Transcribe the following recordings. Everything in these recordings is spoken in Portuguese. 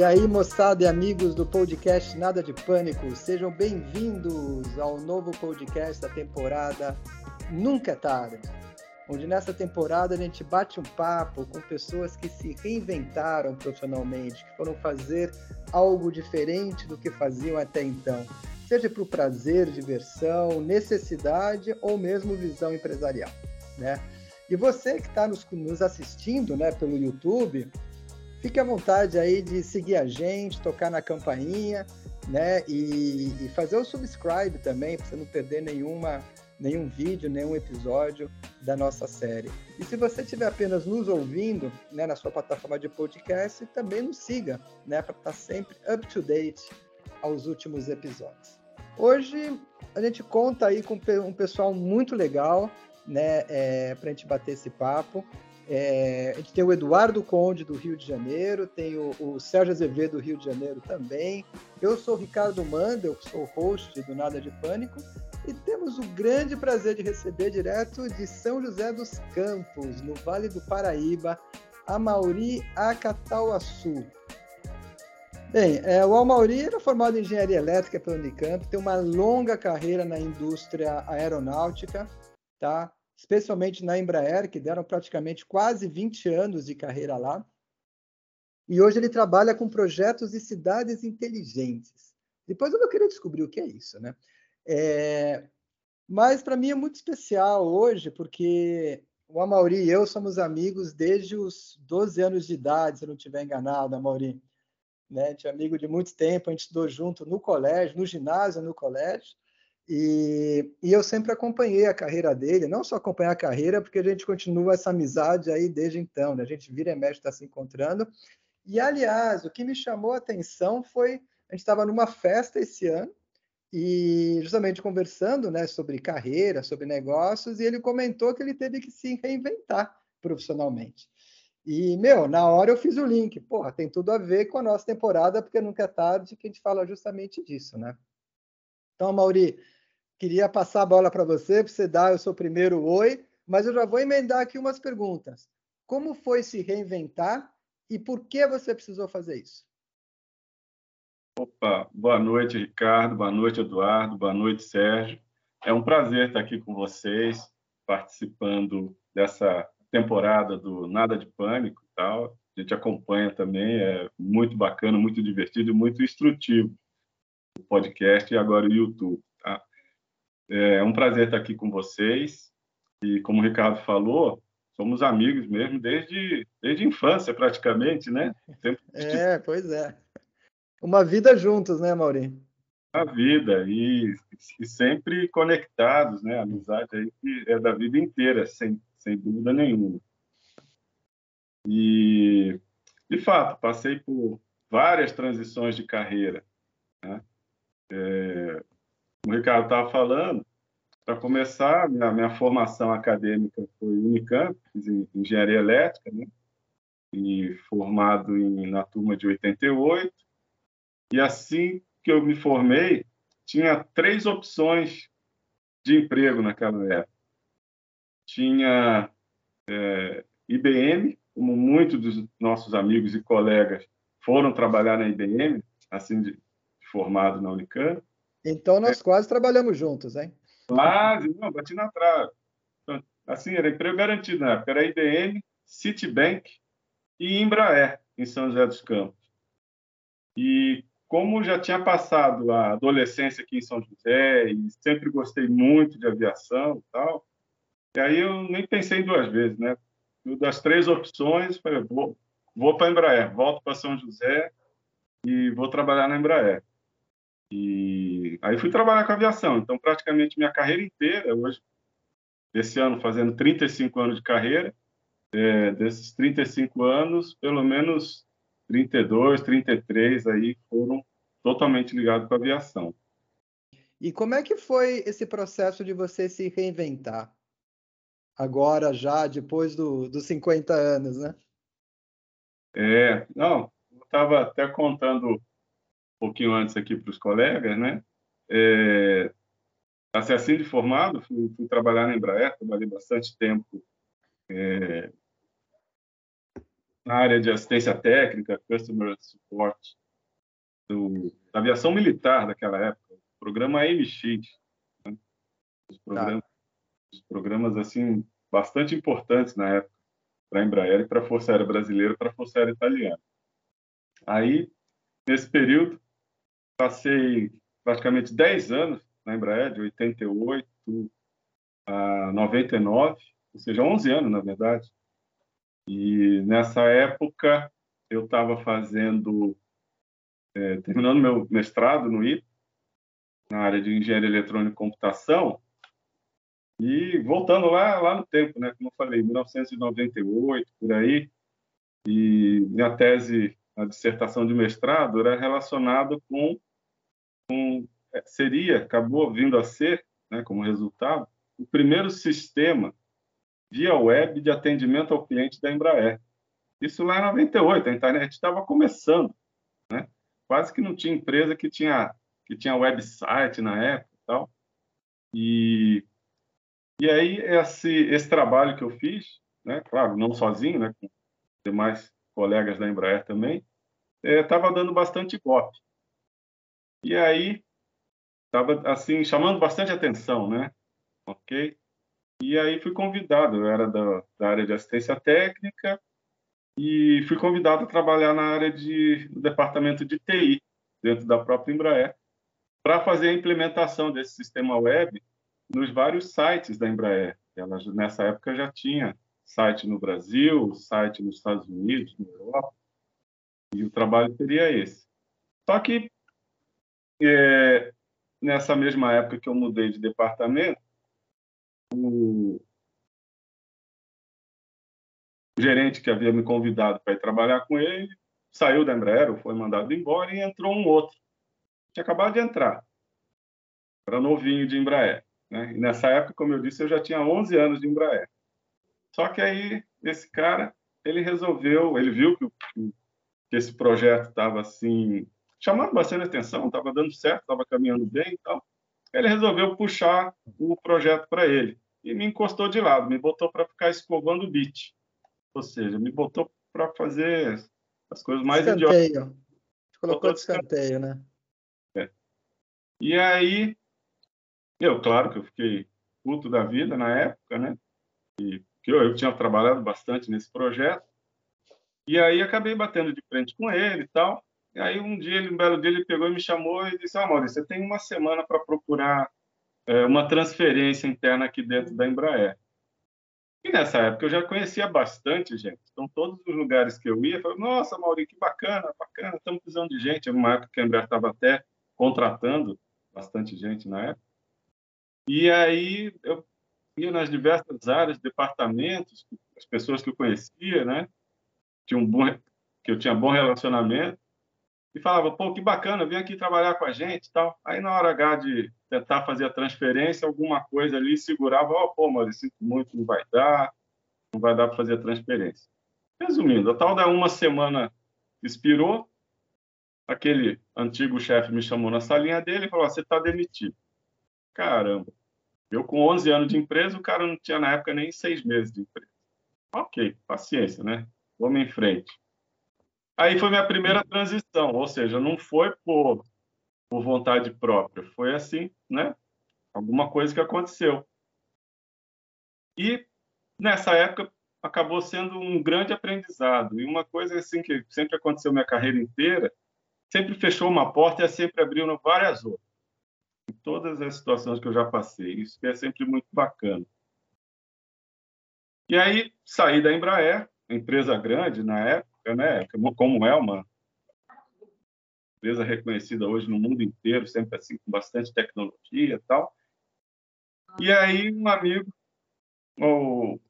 E aí, moçada e amigos do podcast Nada de Pânico, sejam bem-vindos ao novo podcast da temporada Nunca é Tarde, onde nessa temporada a gente bate um papo com pessoas que se reinventaram profissionalmente, que foram fazer algo diferente do que faziam até então, seja para o prazer, diversão, necessidade ou mesmo visão empresarial, né? E você que está nos, nos assistindo, né, pelo YouTube, Fique à vontade aí de seguir a gente, tocar na campainha, né? E, e fazer o subscribe também, para você não perder nenhuma, nenhum vídeo, nenhum episódio da nossa série. E se você estiver apenas nos ouvindo, né, na sua plataforma de podcast, também nos siga, né, para estar tá sempre up to date aos últimos episódios. Hoje a gente conta aí com um pessoal muito legal, né, é, para a gente bater esse papo. É, a gente tem o Eduardo Conde, do Rio de Janeiro, tem o, o, Sérgio Azevedo, do Rio de Janeiro também. Eu sou o Ricardo Mandel, sou host do Nada de Pânico, e temos o grande prazer de receber direto de São José dos Campos, no Vale do Paraíba, a Mauri Acatauaçu. Bem, é, o Amauri era formado em engenharia elétrica pela Unicamp, tem uma longa carreira na indústria aeronáutica, tá? Especialmente na Embraer, que deram praticamente quase 20 anos de carreira lá. E hoje ele trabalha com projetos de cidades inteligentes. Depois eu vou querer descobrir o que é isso, né? É... Mas para mim é muito especial hoje, porque o Amauri e eu somos amigos desde os 12 anos de idade, se eu não estiver enganado, Amauri. Né? A gente é amigo de muito tempo, a gente estudou junto no colégio, no ginásio, no colégio. E, e, eu sempre acompanhei a carreira dele, não só acompanhar a carreira, porque a gente continua essa amizade aí desde então, né? A gente vira e mexe, está se encontrando. E, aliás, o que me chamou a atenção foi, a gente estava numa festa esse ano, e justamente conversando né, sobre carreira, sobre negócios, e ele comentou que ele teve que se reinventar profissionalmente. E, meu, na hora eu fiz o link. Porra, tem tudo a ver com a nossa temporada, porque nunca é tarde que a gente fala justamente disso, né? Então, Mauri, queria passar a bola para você, para você dar o seu primeiro oi, mas eu já vou emendar aqui umas perguntas. Como foi se reinventar e por que você precisou fazer isso? Opa, boa noite, Ricardo, boa noite, Eduardo, boa noite, Sérgio. É um prazer estar aqui com vocês, participando dessa temporada do Nada de Pânico e tal. A gente acompanha também, é muito bacana, muito divertido e muito instrutivo o podcast e agora o YouTube. É um prazer estar aqui com vocês. E como o Ricardo falou, somos amigos mesmo desde, desde a infância, praticamente, né? Sempre... É, pois é. Uma vida juntos, né, Maurinho? A vida, e, e, sempre conectados, né? A amizade aí que é da vida inteira, sem, sem dúvida nenhuma. E, de fato, passei por várias transições de carreira. Né? É, o Ricardo estava falando, para começar, minha, minha formação acadêmica foi Unicamp, engenharia elétrica, né? e formado em, na turma de 88. E assim que eu me formei, tinha três opções de emprego naquela época. Tinha é, IBM, como muitos dos nossos amigos e colegas foram trabalhar na IBM, assim de, formado na Unicamp. Então nós é. quase trabalhamos juntos, hein? Quase, não, bati na trave. Assim, era emprego garantido na época. Era IBM, Citibank e Embraer, em São José dos Campos. E como já tinha passado a adolescência aqui em São José e sempre gostei muito de aviação e tal, e aí eu nem pensei duas vezes, né? Das três opções, falei, vou, vou para Embraer, volto para São José e vou trabalhar na Embraer. E aí fui trabalhar com aviação. Então, praticamente minha carreira inteira, hoje, esse ano fazendo 35 anos de carreira, é, desses 35 anos, pelo menos 32, 33 aí foram totalmente ligados com a aviação. E como é que foi esse processo de você se reinventar? Agora, já depois do, dos 50 anos, né? É, não, eu estava até contando pouquinho antes aqui para os colegas, né? É, assim de formado, fui, fui, trabalhar na Embraer, trabalhei bastante tempo é, na área de assistência técnica, customer support, do, da aviação militar daquela época, o programa AMX. Né? Os, programas, tá. os programas, assim, bastante importantes na época para a Embraer e para a Força Aérea Brasileira para a Força Aérea Italiana. Aí, nesse período, passei praticamente 10 anos na Embraer, de 88 a 99, ou seja, 11 anos, na verdade. E nessa época, eu estava fazendo, é, terminando meu mestrado no ITA, na área de engenharia eletrônica e computação, e voltando lá, lá no tempo, né? Como eu falei, 1998, por aí, e minha tese, a dissertação de mestrado, era relacionada com, com é, seria, acabou vindo a ser, né, como resultado, o primeiro sistema via web de atendimento ao cliente da Embraer. Isso lá em 98, a internet estava começando, né? Quase que não tinha empresa que tinha que tinha website na época, e tal. E e aí, esse, esse trabalho que eu fiz, né, claro, não sozinho, né, com demais colegas da Embraer também, estava é, dando bastante golpe. E aí, estava, assim, chamando bastante atenção, né? Ok? E aí fui convidado, eu era da, da área de assistência técnica e fui convidado a trabalhar na área de, do departamento de TI, dentro da própria Embraer, para fazer a implementação desse sistema web nos vários sites da Embraer. Ela, nessa época, já tinha site no Brasil, site nos Estados Unidos, na Europa, e o trabalho seria esse. Só que, é, nessa mesma época que eu mudei de departamento, o gerente que havia me convidado para ir trabalhar com ele saiu da Embraer, foi mandado embora e entrou um outro. Tinha acabado de entrar. Era novinho de Embraer. Né? E nessa época, como eu disse, eu já tinha 11 anos de Embraer. Só que aí, esse cara, ele resolveu, ele viu que, que esse projeto estava assim, chamando bastante atenção, estava dando certo, estava caminhando bem e tal. Ele resolveu puxar o projeto para ele e me encostou de lado, me botou para ficar escovando o bit. Ou seja, me botou para fazer as coisas mais escanteio. idiotas. Colocou de escanteio, né? É. E aí, eu, claro que eu fiquei puto da vida na época, né? E que eu, eu tinha trabalhado bastante nesse projeto. E aí acabei batendo de frente com ele e tal. E aí um dia, um belo dia, ele pegou e me chamou e disse: "Ah, Maurício, você tem uma semana para procurar é, uma transferência interna aqui dentro da Embraer". E nessa época eu já conhecia bastante gente. Então, todos os lugares que eu ia, eu falei, nossa, Maurício, que bacana, bacana, estamos precisando de gente. Era uma época que a Embraer estava até contratando bastante gente na época. E aí eu ia nas diversas áreas, departamentos, as pessoas que eu conhecia, né? Tinha um bom, que eu tinha bom relacionamento e falava, pô, que bacana, vem aqui trabalhar com a gente e tal. Aí na hora H de tentar fazer a transferência, alguma coisa ali segurava, ó, oh, pô, mas sinto muito, não vai dar, não vai dar para fazer a transferência. Resumindo, a tal da uma semana expirou, aquele antigo chefe me chamou na salinha dele e falou, você está demitido. Caramba. Eu, com 11 anos de empresa, o cara não tinha, na época, nem seis meses de empresa. Ok, paciência, né? Vamos em frente. Aí foi minha primeira transição, ou seja, não foi por, por vontade própria, foi assim, né? Alguma coisa que aconteceu. E nessa época acabou sendo um grande aprendizado. E uma coisa assim que sempre aconteceu minha carreira inteira, sempre fechou uma porta e sempre abriu várias outras em todas as situações que eu já passei. Isso é sempre muito bacana. E aí saí da Embraer, empresa grande na época, né? Como é uma empresa reconhecida hoje no mundo inteiro, sempre assim com bastante tecnologia e tal. E aí um amigo, ou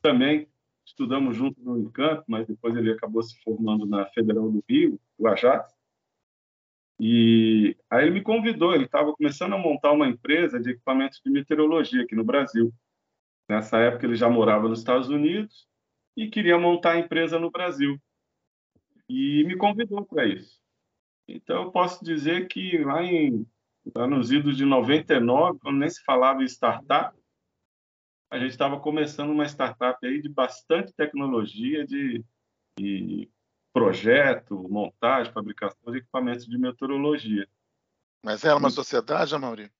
também estudamos junto no Unicamp, mas depois ele acabou se formando na Federal do Rio, o Ajax. E aí ele me convidou, ele estava começando a montar uma empresa de equipamentos de meteorologia aqui no Brasil. Nessa época ele já morava nos Estados Unidos e queria montar a empresa no Brasil. E me convidou para isso. Então eu posso dizer que lá, em, lá nos idos de 99, quando nem se falava em startup, a gente estava começando uma startup aí de bastante tecnologia, de e projeto, montagem, fabricação de equipamentos de meteorologia. Mas era uma sociedade, Amaury?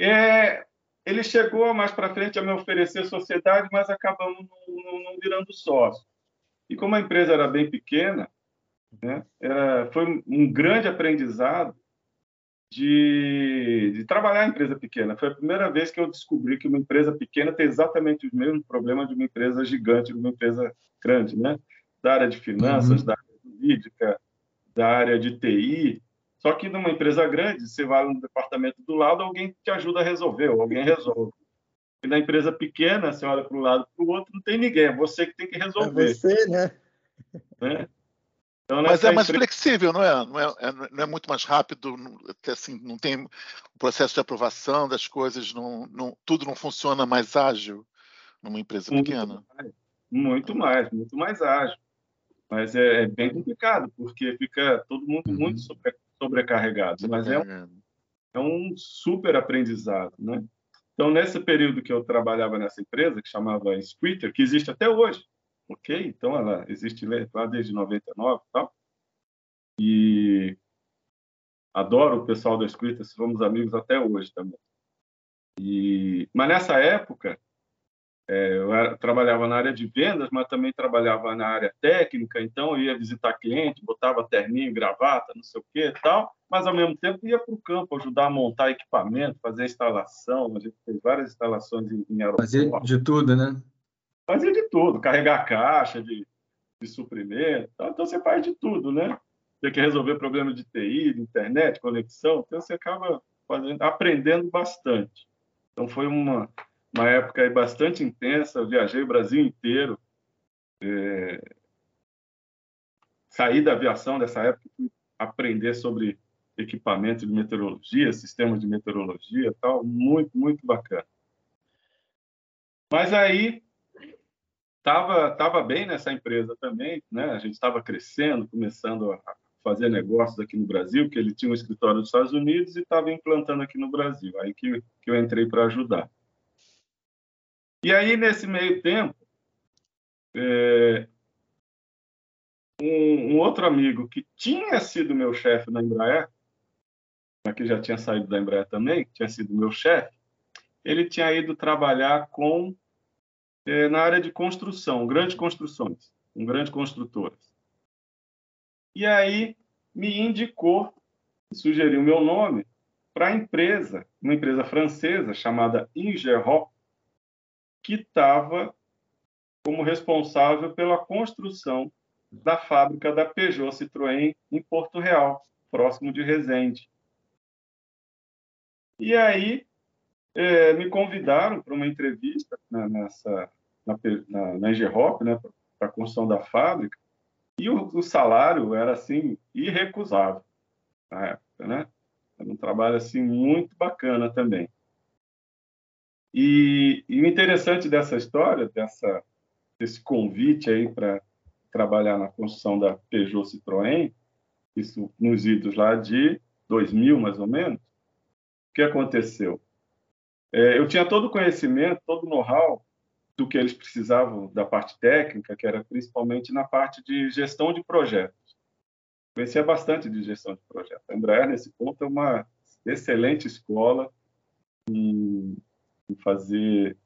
É, ele chegou mais para frente a me oferecer sociedade, mas acabamos não, não virando sócio. E como a empresa era bem pequena, né, era, foi um grande aprendizado de, de, trabalhar em empresa pequena. Foi a primeira vez que eu descobri que uma empresa pequena tem exatamente os mesmos problemas de uma empresa gigante, de uma empresa grande, né? Da área de finanças, uhum. da área jurídica, da área de TI, só que numa empresa grande, você vai no departamento do lado, alguém te ajuda a resolver, ou alguém resolve. E na empresa pequena, você olha para um lado para o outro, não tem ninguém, é você que tem que resolver. É você, né? né? Então, Mas é mais empresa... flexível, não é? Não é, é? não é, muito mais rápido, assim, não tem o processo de aprovação das coisas, não, não, tudo não funciona mais ágil numa empresa muito pequena. Mais, muito mais, muito mais ágil. Mas é, é, bem complicado, porque fica todo mundo uhum. muito sobre, sobrecarregados, mas é um, é um super aprendizado, né? Então, nesse período que eu trabalhava nessa empresa, que chamava Squitter, que existe até hoje, ok? Então, ela existe lá desde 99 e tal, e adoro o pessoal da Squitter, somos amigos até hoje também. E, mas nessa época, é, eu era, trabalhava na área de vendas, mas também trabalhava na área técnica, então eu ia visitar cliente, botava terninho, gravata, não sei o que tal, mas ao mesmo tempo ia para o campo ajudar a montar equipamento, fazer instalação, a gente fez várias instalações em, em aeroporto. Fazia de tudo, né? Fazia de tudo, carregar caixa de, de suprimento, tal. então você faz de tudo, né? Tem que resolver problema de TI, de internet, conexão, então você acaba fazendo, aprendendo bastante. Então foi uma uma época bastante intensa, viajei o Brasil inteiro. É... Saí da aviação dessa época aprender sobre equipamento de meteorologia, sistemas de meteorologia, tal, muito muito bacana. Mas aí tava tava bem nessa empresa também, né? A gente estava crescendo, começando a fazer negócios aqui no Brasil, que ele tinha um escritório nos Estados Unidos e estava implantando aqui no Brasil. Aí que, que eu entrei para ajudar. E aí, nesse meio tempo, é, um, um, outro amigo que tinha sido meu chefe na Embraer, que já tinha saído da Embraer também, que tinha sido meu chefe, ele tinha ido trabalhar com é, na área de construção, grandes construções, com grandes construtoras. E aí me indicou, sugeriu meu nome para a empresa, uma empresa francesa chamada Ingerrock, que estava como responsável pela construção da fábrica da Peugeot Citroën em Porto Real, próximo de Resende. E aí é, me convidaram para uma entrevista na, nessa na, na, na Engerop, né, para a construção da fábrica, e o, o, salário era assim irrecusável na época, né? Era um trabalho assim muito bacana também. E, e o interessante dessa história, dessa, desse convite aí para trabalhar na construção da Peugeot Citroën, isso nos idos lá de 2000, mais ou menos, o que aconteceu? É, eu tinha todo o conhecimento, todo o know-how do que eles precisavam da parte técnica, que era principalmente na parte de gestão de projetos. Conhecia bastante de gestão de projetos. A Embraer, nesse ponto, é uma excelente escola e fazer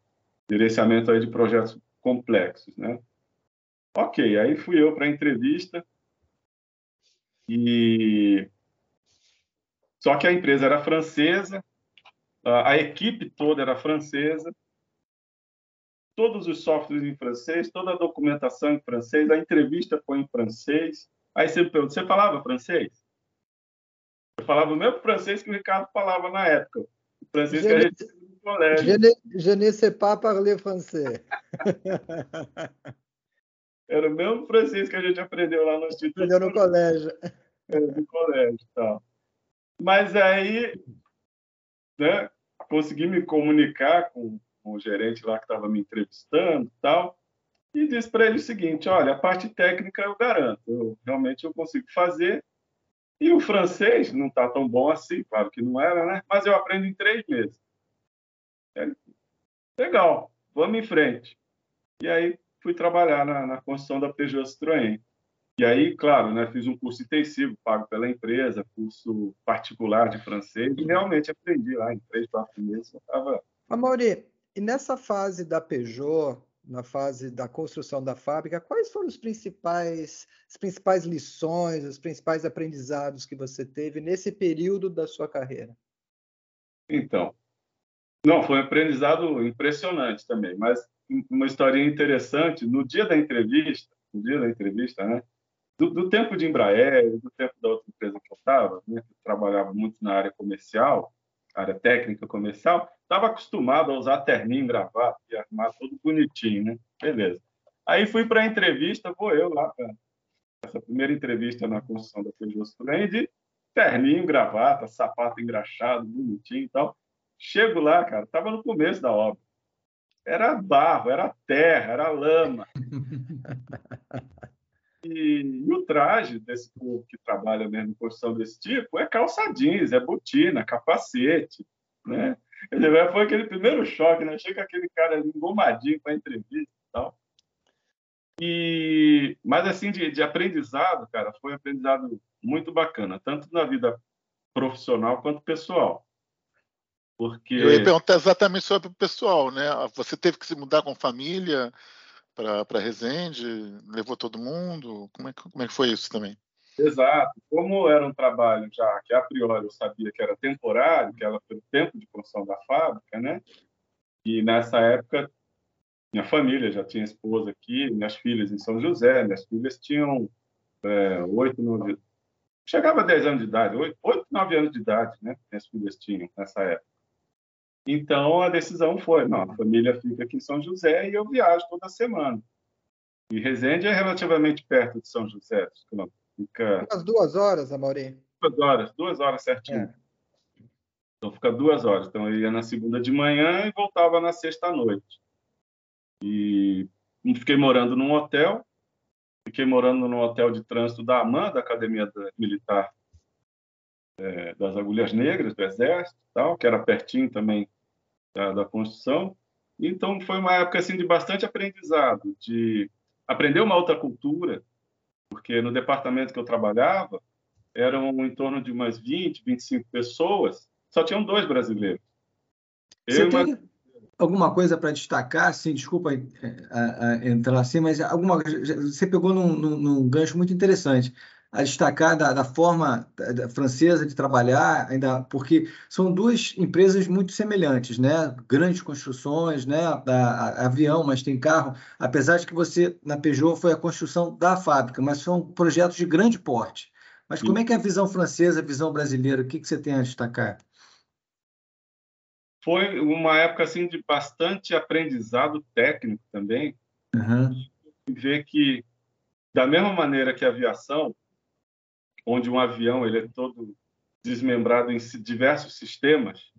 gerenciamento aí de projetos complexos, né? Ok, aí fui eu para a entrevista e só que a empresa era francesa, a equipe toda era francesa, todos os softwares em francês, toda a documentação em francês, a entrevista foi em francês. Aí você me pergunta, você falava francês? Eu falava o mesmo francês que o Ricardo falava na época. O francês que a gente colégio. Je ne, je ne sais pas parler français. Era o mesmo francês que a gente aprendeu lá no Instituto. Aprendeu no colégio. É, no colégio, tal. Mas aí, né, consegui me comunicar com, o gerente lá que estava me entrevistando, tal, e disse para ele o seguinte: olha, a parte técnica eu garanto, eu, realmente eu consigo fazer. E o francês não está tão bom assim, claro que não era, né? Mas eu aprendo em três meses. Legal, vamos em frente. E aí fui trabalhar na, na construção da Peugeot Citroën. E aí, claro, né, fiz um curso intensivo pago pela empresa, curso particular de francês, e realmente aprendi lá em três, quatro meses. Eu tava... Amaury, e nessa fase da Peugeot, na fase da construção da fábrica, quais foram os principais, as principais lições, os principais aprendizados que você teve nesse período da sua carreira? Então, não, foi um aprendizado impressionante também, mas uma historinha interessante, no dia da entrevista, no dia da entrevista, né, do, do tempo de Embraer, do tempo da outra empresa que eu estava, né, que eu trabalhava muito na área comercial, área técnica comercial, estava acostumado a usar terninho, gravata e armar tudo bonitinho, né? Beleza. Aí fui para a entrevista, vou eu lá para essa primeira entrevista na construção da Peugeot Citroën terninho, gravata, sapato engraxado, bonitinho e tal. Chego lá, cara, estava no começo da obra. Era barro, era terra, era lama. E, e, o traje desse povo que trabalha mesmo em construção desse tipo é calça jeans, é botina, capacete, né? Quer dizer, foi aquele primeiro choque, né? Chega aquele cara engomadinho para entrevista e tal. E, mas assim, de, de aprendizado, cara, foi um aprendizado muito bacana, tanto na vida profissional quanto pessoal. Porque... Eu ia perguntar exatamente sobre o pessoal, né? Você teve que se mudar com família para Resende? Levou todo mundo? Como é, que, como é que foi isso também? Exato. Como era um trabalho já que a priori eu sabia que era temporário, que era pelo tempo de construção da fábrica, né? E nessa época minha família já tinha esposa aqui, minhas filhas em São José, minhas filhas tinham é, oito, é, nove, chegava a dez anos de idade, oito, oito, nove anos de idade, né? Minhas filhas tinham nessa época. Então a decisão foi, não, a família fica aqui em São José e eu viajo toda semana. E Resende é relativamente perto de São José, Fica. Umas duas horas, Amaury. Duas horas, duas horas certinho. É. Então fica duas horas. Então eu ia na segunda de manhã e voltava na sexta noite. E fiquei morando num hotel. Fiquei morando no hotel de trânsito da AMAN, da Academia Militar é, das Agulhas Negras, do Exército, tal, que era pertinho também da, da construção. Então foi uma época assim de bastante aprendizado, de aprender uma outra cultura, porque no departamento que eu trabalhava eram em torno de umas 20, 25 pessoas, só tinham dois brasileiros. Você tem alguma coisa para destacar? Sim, desculpa é, entrar assim, mas alguma você pegou num, num, num gancho muito interessante a destacar da, da forma da, francesa de trabalhar, ainda porque são duas empresas muito semelhantes, né? Grandes construções, né? Da, avião, mas tem carro. Apesar de que você na Peugeot foi a construção da fábrica, mas são projetos de grande porte. Mas como é que é a visão francesa, a visão brasileira? O que, que você tem a destacar? Foi uma época assim de bastante aprendizado técnico também. Uhum. Ver que da mesma maneira que a aviação onde um avião ele é todo desmembrado em diversos sistemas,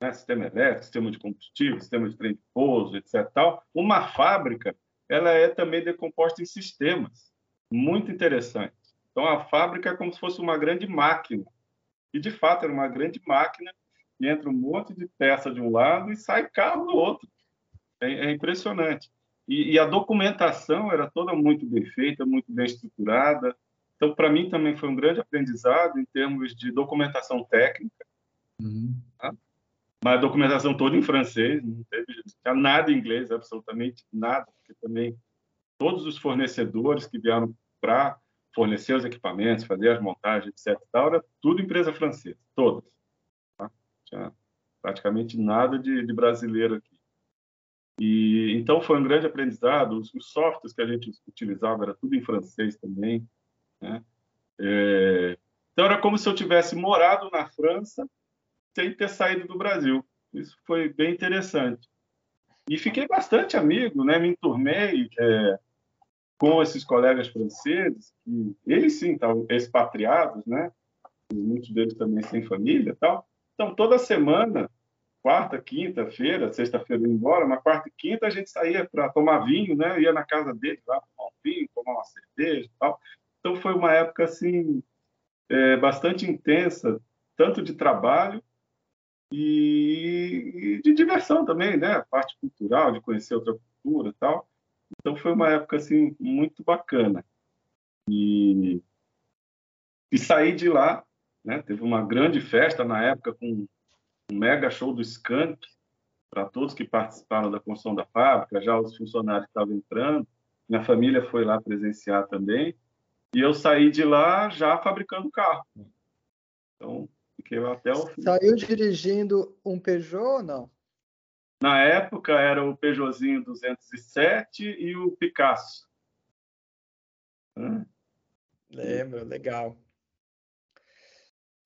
né? sistema elétrico, sistema de combustível, sistema de trem de pouso, etc. Tal. Uma fábrica ela é também decomposta em sistemas, muito interessante. Então a fábrica é como se fosse uma grande máquina e de fato era uma grande máquina e entra um monte de peça de um lado e sai carro do outro. É, é impressionante. E, e, a documentação era toda muito bem feita, muito bem estruturada. Então, para mim também foi um grande aprendizado em termos de documentação técnica. Uhum. Tá? Mas a documentação toda em francês, não teve nada em inglês, absolutamente nada, porque também todos os fornecedores que vieram para fornecer os equipamentos, fazer as montagens, etc. Tal, era tudo empresa francesa, todas. Tá? Tinha praticamente nada de, de, brasileiro aqui. E então foi um grande aprendizado. Os, os softwares que a gente utilizava era tudo em francês também. Né? É, então era como se eu tivesse morado na França sem ter saído do Brasil. Isso foi bem interessante. E fiquei bastante amigo, né? me enturmei é, com esses colegas franceses, que eles sim estavam expatriados, né? muitos deles também sem família tal. Então, toda semana, quarta, quinta-feira, sexta-feira ia embora, mas quarta e quinta a gente saía para tomar vinho, né? ia na casa deles lá tomar um vinho, tomar uma cerveja tal. Então foi uma época assim é, bastante intensa, tanto de trabalho e, e, de diversão também, né? A parte cultural, de conhecer outra cultura tal. Então foi uma época assim muito bacana. E, e saí de lá, né? Teve uma grande festa na época com um mega show do Skank para todos que participaram da construção da fábrica, já os funcionários estavam entrando, minha família foi lá presenciar também, e eu saí de lá já fabricando carro. Então, fiquei lá até o fim. Saiu dirigindo um Peugeot ou não? Na época era o Peugeotzinho 207 e o Picasso. Lembro, legal.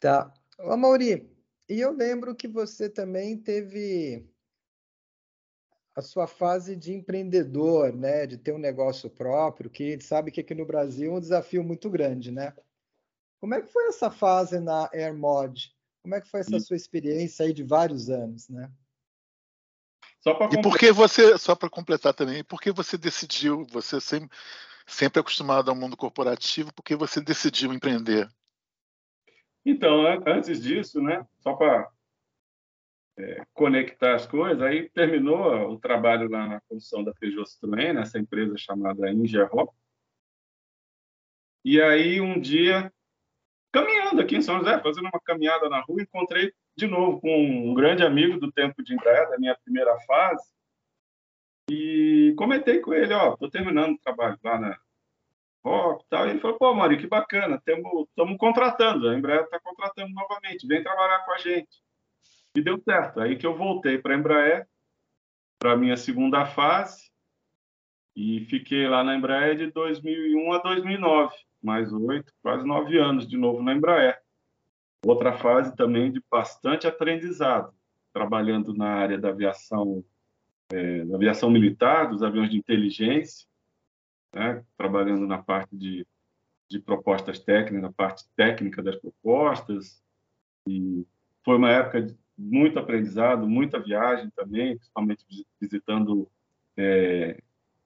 Tá. Ô, Mauri, e eu lembro que você também teve a sua fase de empreendedor, né, de ter um negócio próprio, que a gente sabe que aqui no Brasil é um desafio muito grande, né? Como é que foi essa fase na AirMod? Como é que foi essa sua experiência aí de vários anos, né? e por que você, só para completar também, por que você decidiu, você sempre, sempre acostumado ao mundo corporativo, por que você decidiu empreender? Então, antes disso, né, só para é, conectar as coisas, aí terminou o trabalho lá na construção da Peugeot Citroën, nessa empresa chamada Ingerop. E aí, um dia, caminhando aqui em São José, fazendo uma caminhada na rua, encontrei de novo com um grande amigo do tempo de Embraer, da minha primeira fase, e comentei com ele, ó, tô terminando o trabalho lá na Rock tal, e ele falou, pô, Mari, que bacana, estamos contratando, a Embraer está contratando novamente, vem trabalhar com a gente. E deu certo, aí que eu voltei para a Embraer, para a minha segunda fase, e fiquei lá na Embraer de 2001 a 2009, mais oito, quase nove anos de novo na Embraer. Outra fase também de bastante aprendizado, trabalhando na área da aviação, é, da aviação militar, dos aviões de inteligência, né? trabalhando na parte de, de propostas técnicas, na parte técnica das propostas. E foi uma época de muito aprendizado, muita viagem também, principalmente visitando é,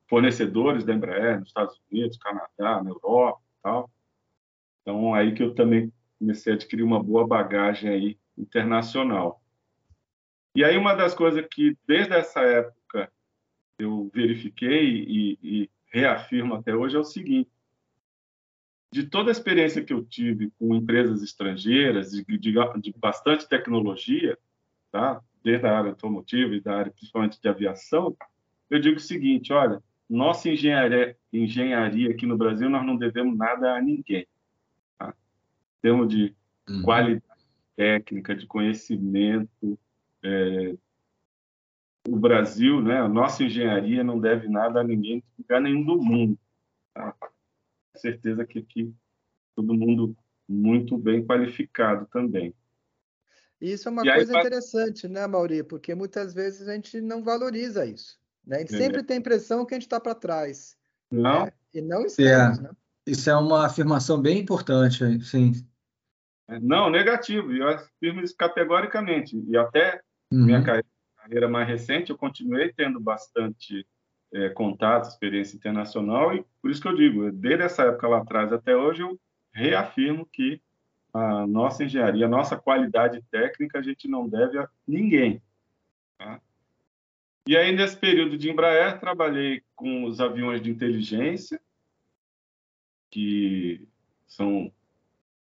fornecedores da Embraer nos Estados Unidos, Canadá, na Europa, tal. Então aí que eu também comecei a adquirir uma boa bagagem aí internacional. E aí uma das coisas que desde essa época eu verifiquei e, e reafirmo até hoje é o seguinte: de toda a experiência que eu tive com empresas estrangeiras, de, de, de bastante tecnologia, tá? desde a área automotiva e da área principalmente de aviação, eu digo o seguinte: olha, nossa engenharia, engenharia aqui no Brasil, nós não devemos nada a ninguém termos de uhum. qualidade técnica, de conhecimento. É, o Brasil, né, a nossa engenharia não deve nada a ninguém, lugar nenhum do mundo. Tá? certeza que aqui todo mundo muito bem qualificado também. Isso é uma e coisa aí, interessante, né, Mauri? Porque muitas vezes a gente não valoriza isso. Né? A gente é. sempre tem a impressão que a gente está para trás. Não. Né? E não estamos, é. né? Isso é uma afirmação bem importante, sim. Não, negativo. E eu afirmo isso categoricamente. E até uhum. minha carreira mais recente, eu continuei tendo bastante é, contato, experiência internacional, e por isso que eu digo, desde essa época lá atrás até hoje, eu reafirmo que a nossa engenharia, a nossa qualidade técnica, a gente não deve a ninguém. Tá? E aí, nesse período de Embraer, trabalhei com os aviões de inteligência, que são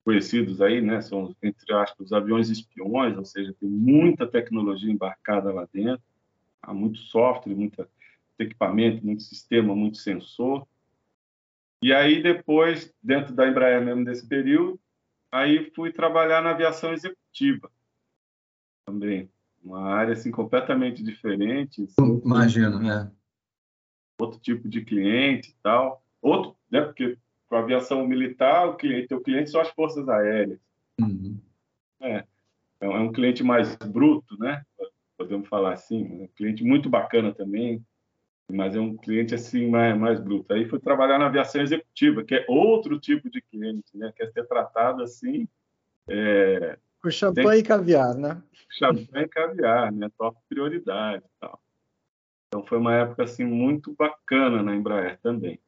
conhecidos aí, né? São, entre aspas, os aviões espiões, ou seja, tem muita tecnologia embarcada lá dentro, há muito software, muito equipamento, muito sistema, muito sensor. E aí, depois, dentro da Embraer mesmo desse período, aí fui trabalhar na aviação executiva também. Uma área, assim, completamente diferente. Assim, Imagino, né? Outro tipo de cliente e tal. Outro, né? Porque com a aviação militar, o cliente, o cliente são as forças aéreas. Uhum. É, é um cliente mais bruto, né? Podemos falar assim, um cliente muito bacana também, mas é um cliente assim mais, mais bruto. Aí fui trabalhar na aviação executiva, que é outro tipo de cliente, né? Quer ser tratado assim. É, com champanhe e caviar, né? Champanhe e caviar, né? Top prioridade, tal. Então foi uma época assim muito bacana na Embraer também.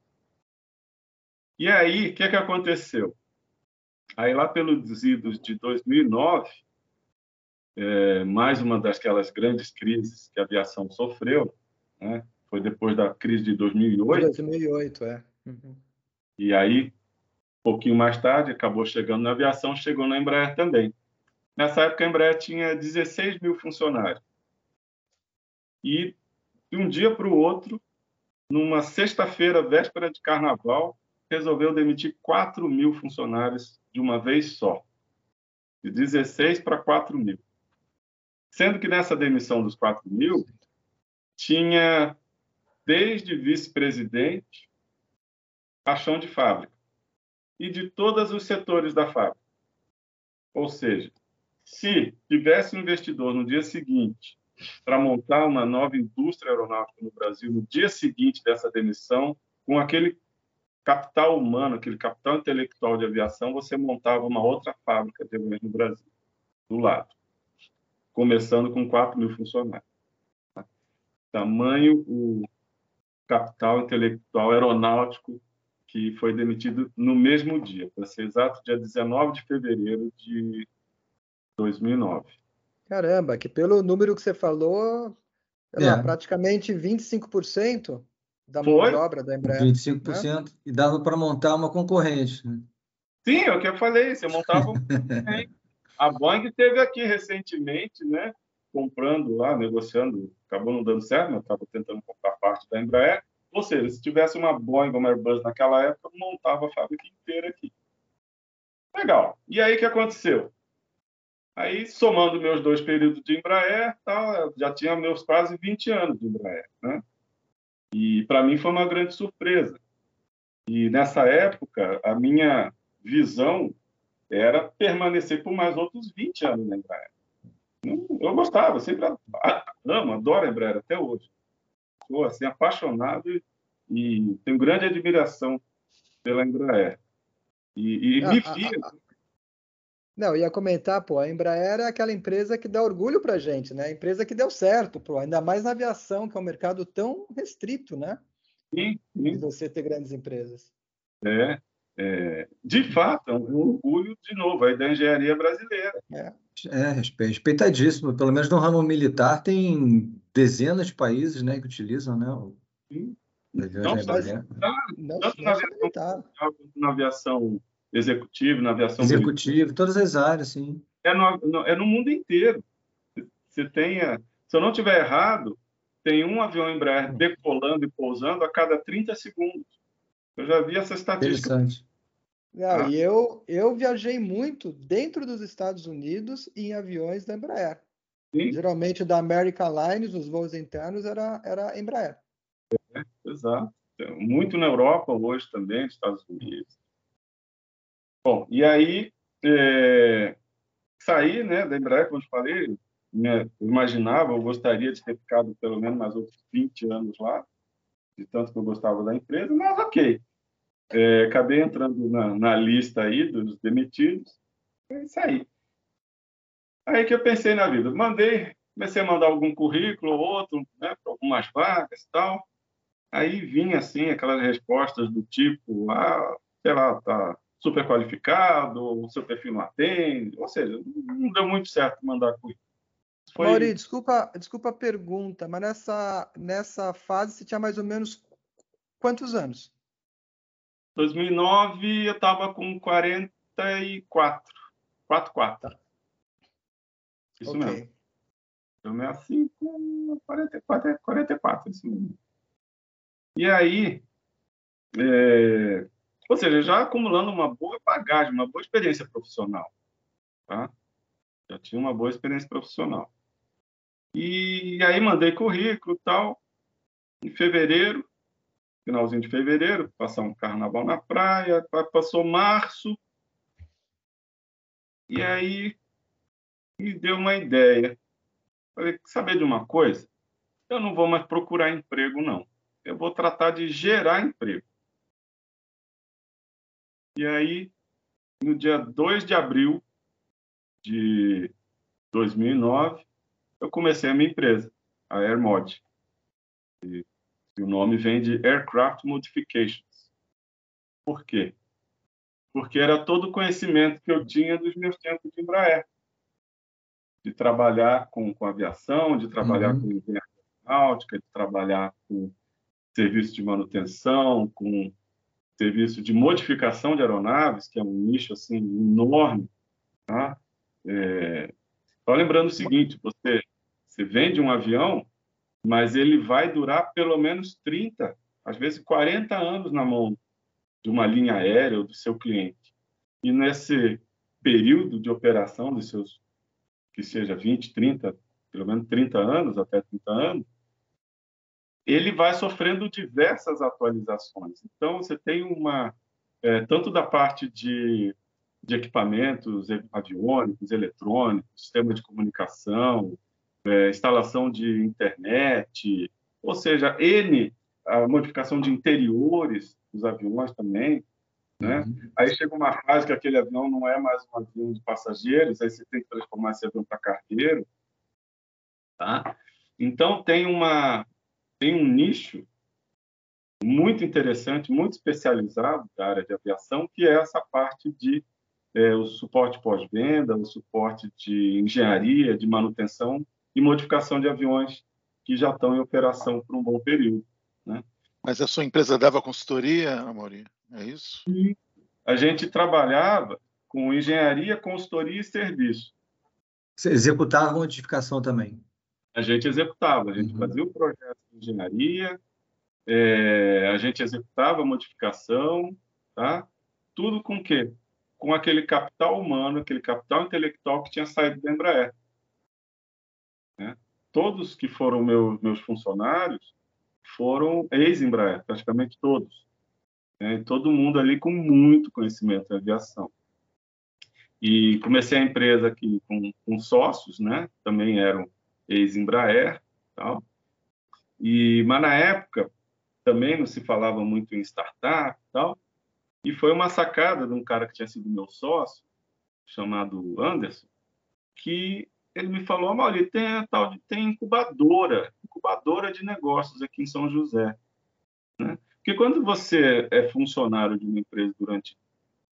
E aí, o que, que aconteceu? Aí, lá pelos idos de 2009, é, mais uma daquelas grandes crises que a aviação sofreu, né? Foi depois da crise de 2008. 2008, é. Uhum. E aí, um pouquinho mais tarde, acabou chegando na aviação, chegou na Embraer também. Nessa época, a Embraer tinha 16 mil funcionários. E, de um dia para o outro, numa sexta-feira, véspera de carnaval, resolveu demitir 4 mil funcionários de uma vez só. De 16 para 4 mil. Sendo que nessa demissão dos 4 mil, tinha desde vice-presidente a chão de fábrica e de todos os setores da fábrica. Ou seja, se tivesse um investidor no dia seguinte para montar uma nova indústria aeronáutica no Brasil, no dia seguinte dessa demissão, com aquele capital humano, aquele capital intelectual de aviação, você montava uma outra fábrica de aviões no Brasil, do lado começando com 4 mil funcionários. Tamanho o capital intelectual aeronáutico que foi demitido no mesmo dia, para ser exato, dia 19 de fevereiro de 2009. Caramba, que pelo número que você falou, é. lá, praticamente 25% da mão de obra da Embraer. 25%, né? e dava para montar uma concorrente. Né? Sim, é o que eu falei, você montava um A Boeing teve aqui recentemente, né, comprando lá, negociando, acabou não dando certo, mas estava tentando comprar parte da Embraer. Ou seja, se tivesse uma Boeing ou uma Airbus naquela época, montava a fábrica inteira aqui. Legal. E aí o que aconteceu? Aí, somando meus dois períodos de Embraer, tá, já tinha meus quase 20 anos de Embraer. Né? E para mim foi uma grande surpresa. E nessa época, a minha visão era permanecer por mais outros 20 anos na Embraer. Eu gostava, sempre amo, adoro a Embraer até hoje. Sou assim, apaixonado e, e tenho grande admiração pela Embraer. E, e ah, me via. Ah, ah, não, ia comentar, pô, a Embraer é aquela empresa que dá orgulho pra gente, né? A empresa que deu certo, pô, ainda mais na aviação, que é um mercado tão restrito, né? Sim, sim. De você ter grandes empresas. É, é, de fato, é um orgulho, de novo, aí da engenharia brasileira. É. é, respeitadíssimo. Pelo menos no ramo militar tem dezenas de países né, que utilizam né, o... Não, tanto na aviação, na aviação executiva, na aviação executiva, todas as áreas, sim. É no, no, é no mundo inteiro. Você tenha, se eu não tiver errado, tem um avião Embraer decolando e pousando a cada 30 segundos. Eu já vi essa estatística. Interessante. Não, ah. E eu, eu viajei muito dentro dos Estados Unidos em aviões da Embraer. Sim. Geralmente da American Airlines, os voos internos, era, era Embraer. É, exato. Muito na Europa hoje também, Estados Unidos. Bom, e aí é, saí né, da Embraer, como eu falei, imaginava, eu gostaria de ter ficado pelo menos mais outros 20 anos lá de tanto que eu gostava da empresa, mas ok. É, acabei entrando na, na, lista aí dos demitidos, é isso aí. Aí que eu pensei na vida, mandei, comecei a mandar algum currículo ou outro, né, para algumas vagas e tal. Aí vinha assim aquelas respostas do tipo, ah, sei lá, tá super qualificado, o seu perfil não atende, ou seja, não deu muito certo mandar currículo. Foi... Mauri, desculpa, desculpa a pergunta, mas nessa, nessa fase você tinha mais ou menos quantos anos? 2009 eu estava com 44. 44. Tá. Isso okay. mesmo. 2005, 44, 44, isso mesmo. E aí, é, ou seja, já acumulando uma boa bagagem, uma boa experiência profissional. Tá? Já tinha uma boa experiência profissional. E aí mandei currículo tal. Em fevereiro, finalzinho de fevereiro, passar um carnaval na praia, passou março. E aí me deu uma ideia. Falei, saber de uma coisa? Eu não vou mais procurar emprego, não. Eu vou tratar de gerar emprego. E aí, no dia 2 de abril de 2009, eu comecei a minha empresa, a AirMod. E, e o nome vem de Aircraft Modifications. Por quê? Porque era todo o conhecimento que eu tinha dos meus tempos de Embraer. De trabalhar com, com aviação, de trabalhar uhum. com engenharia náutica, de trabalhar com serviço de manutenção, com serviço de modificação de aeronaves, que é um nicho assim enorme. Tá? É... Só lembrando o seguinte: você, você vende um avião, mas ele vai durar pelo menos 30, às vezes 40 anos na mão de uma linha aérea ou do seu cliente. E nesse período de operação dos seus, que seja 20, 30, pelo menos 30 anos, até 30 anos, ele vai sofrendo diversas atualizações. Então, você tem uma, é, tanto da parte de, de equipamentos aviônicos, eletrônicos, sistema de comunicação, é, instalação de internet, ou seja, N, a modificação de interiores dos aviões também, né? Uhum. Aí chega uma fase que aquele avião não é mais um avião de passageiros, aí você tem que transformar esse avião para cargueiro, tá? Então tem uma tem um nicho muito interessante, muito especializado da área de aviação, que é essa parte de é, o suporte pós-venda, o suporte de engenharia, de manutenção e modificação de aviões que já estão em operação por um bom período. Né? Mas a sua empresa dava consultoria, Amaury? É isso? E a gente trabalhava com engenharia, consultoria e serviço. Você executava a modificação também? A gente executava, a gente uhum. fazia o projeto de engenharia, é, a gente executava a modificação, tá? Tudo com o quê? Com aquele capital humano, aquele capital intelectual que tinha saído da Embraer. Né? Todos que foram meu, meus funcionários foram ex-Embraer, praticamente todos. Né? Todo mundo ali com muito conhecimento em aviação. E comecei a empresa aqui com, com sócios, né? Também eram ex-Embraer, tal. E mas na época também não se falava muito em startup, tal. E foi uma sacada de um cara que tinha sido meu sócio, chamado Anderson, que ele me falou, Mauri, tem a tal de tem incubadora, incubadora de negócios aqui em São José. Né? Porque quando você é funcionário de uma empresa durante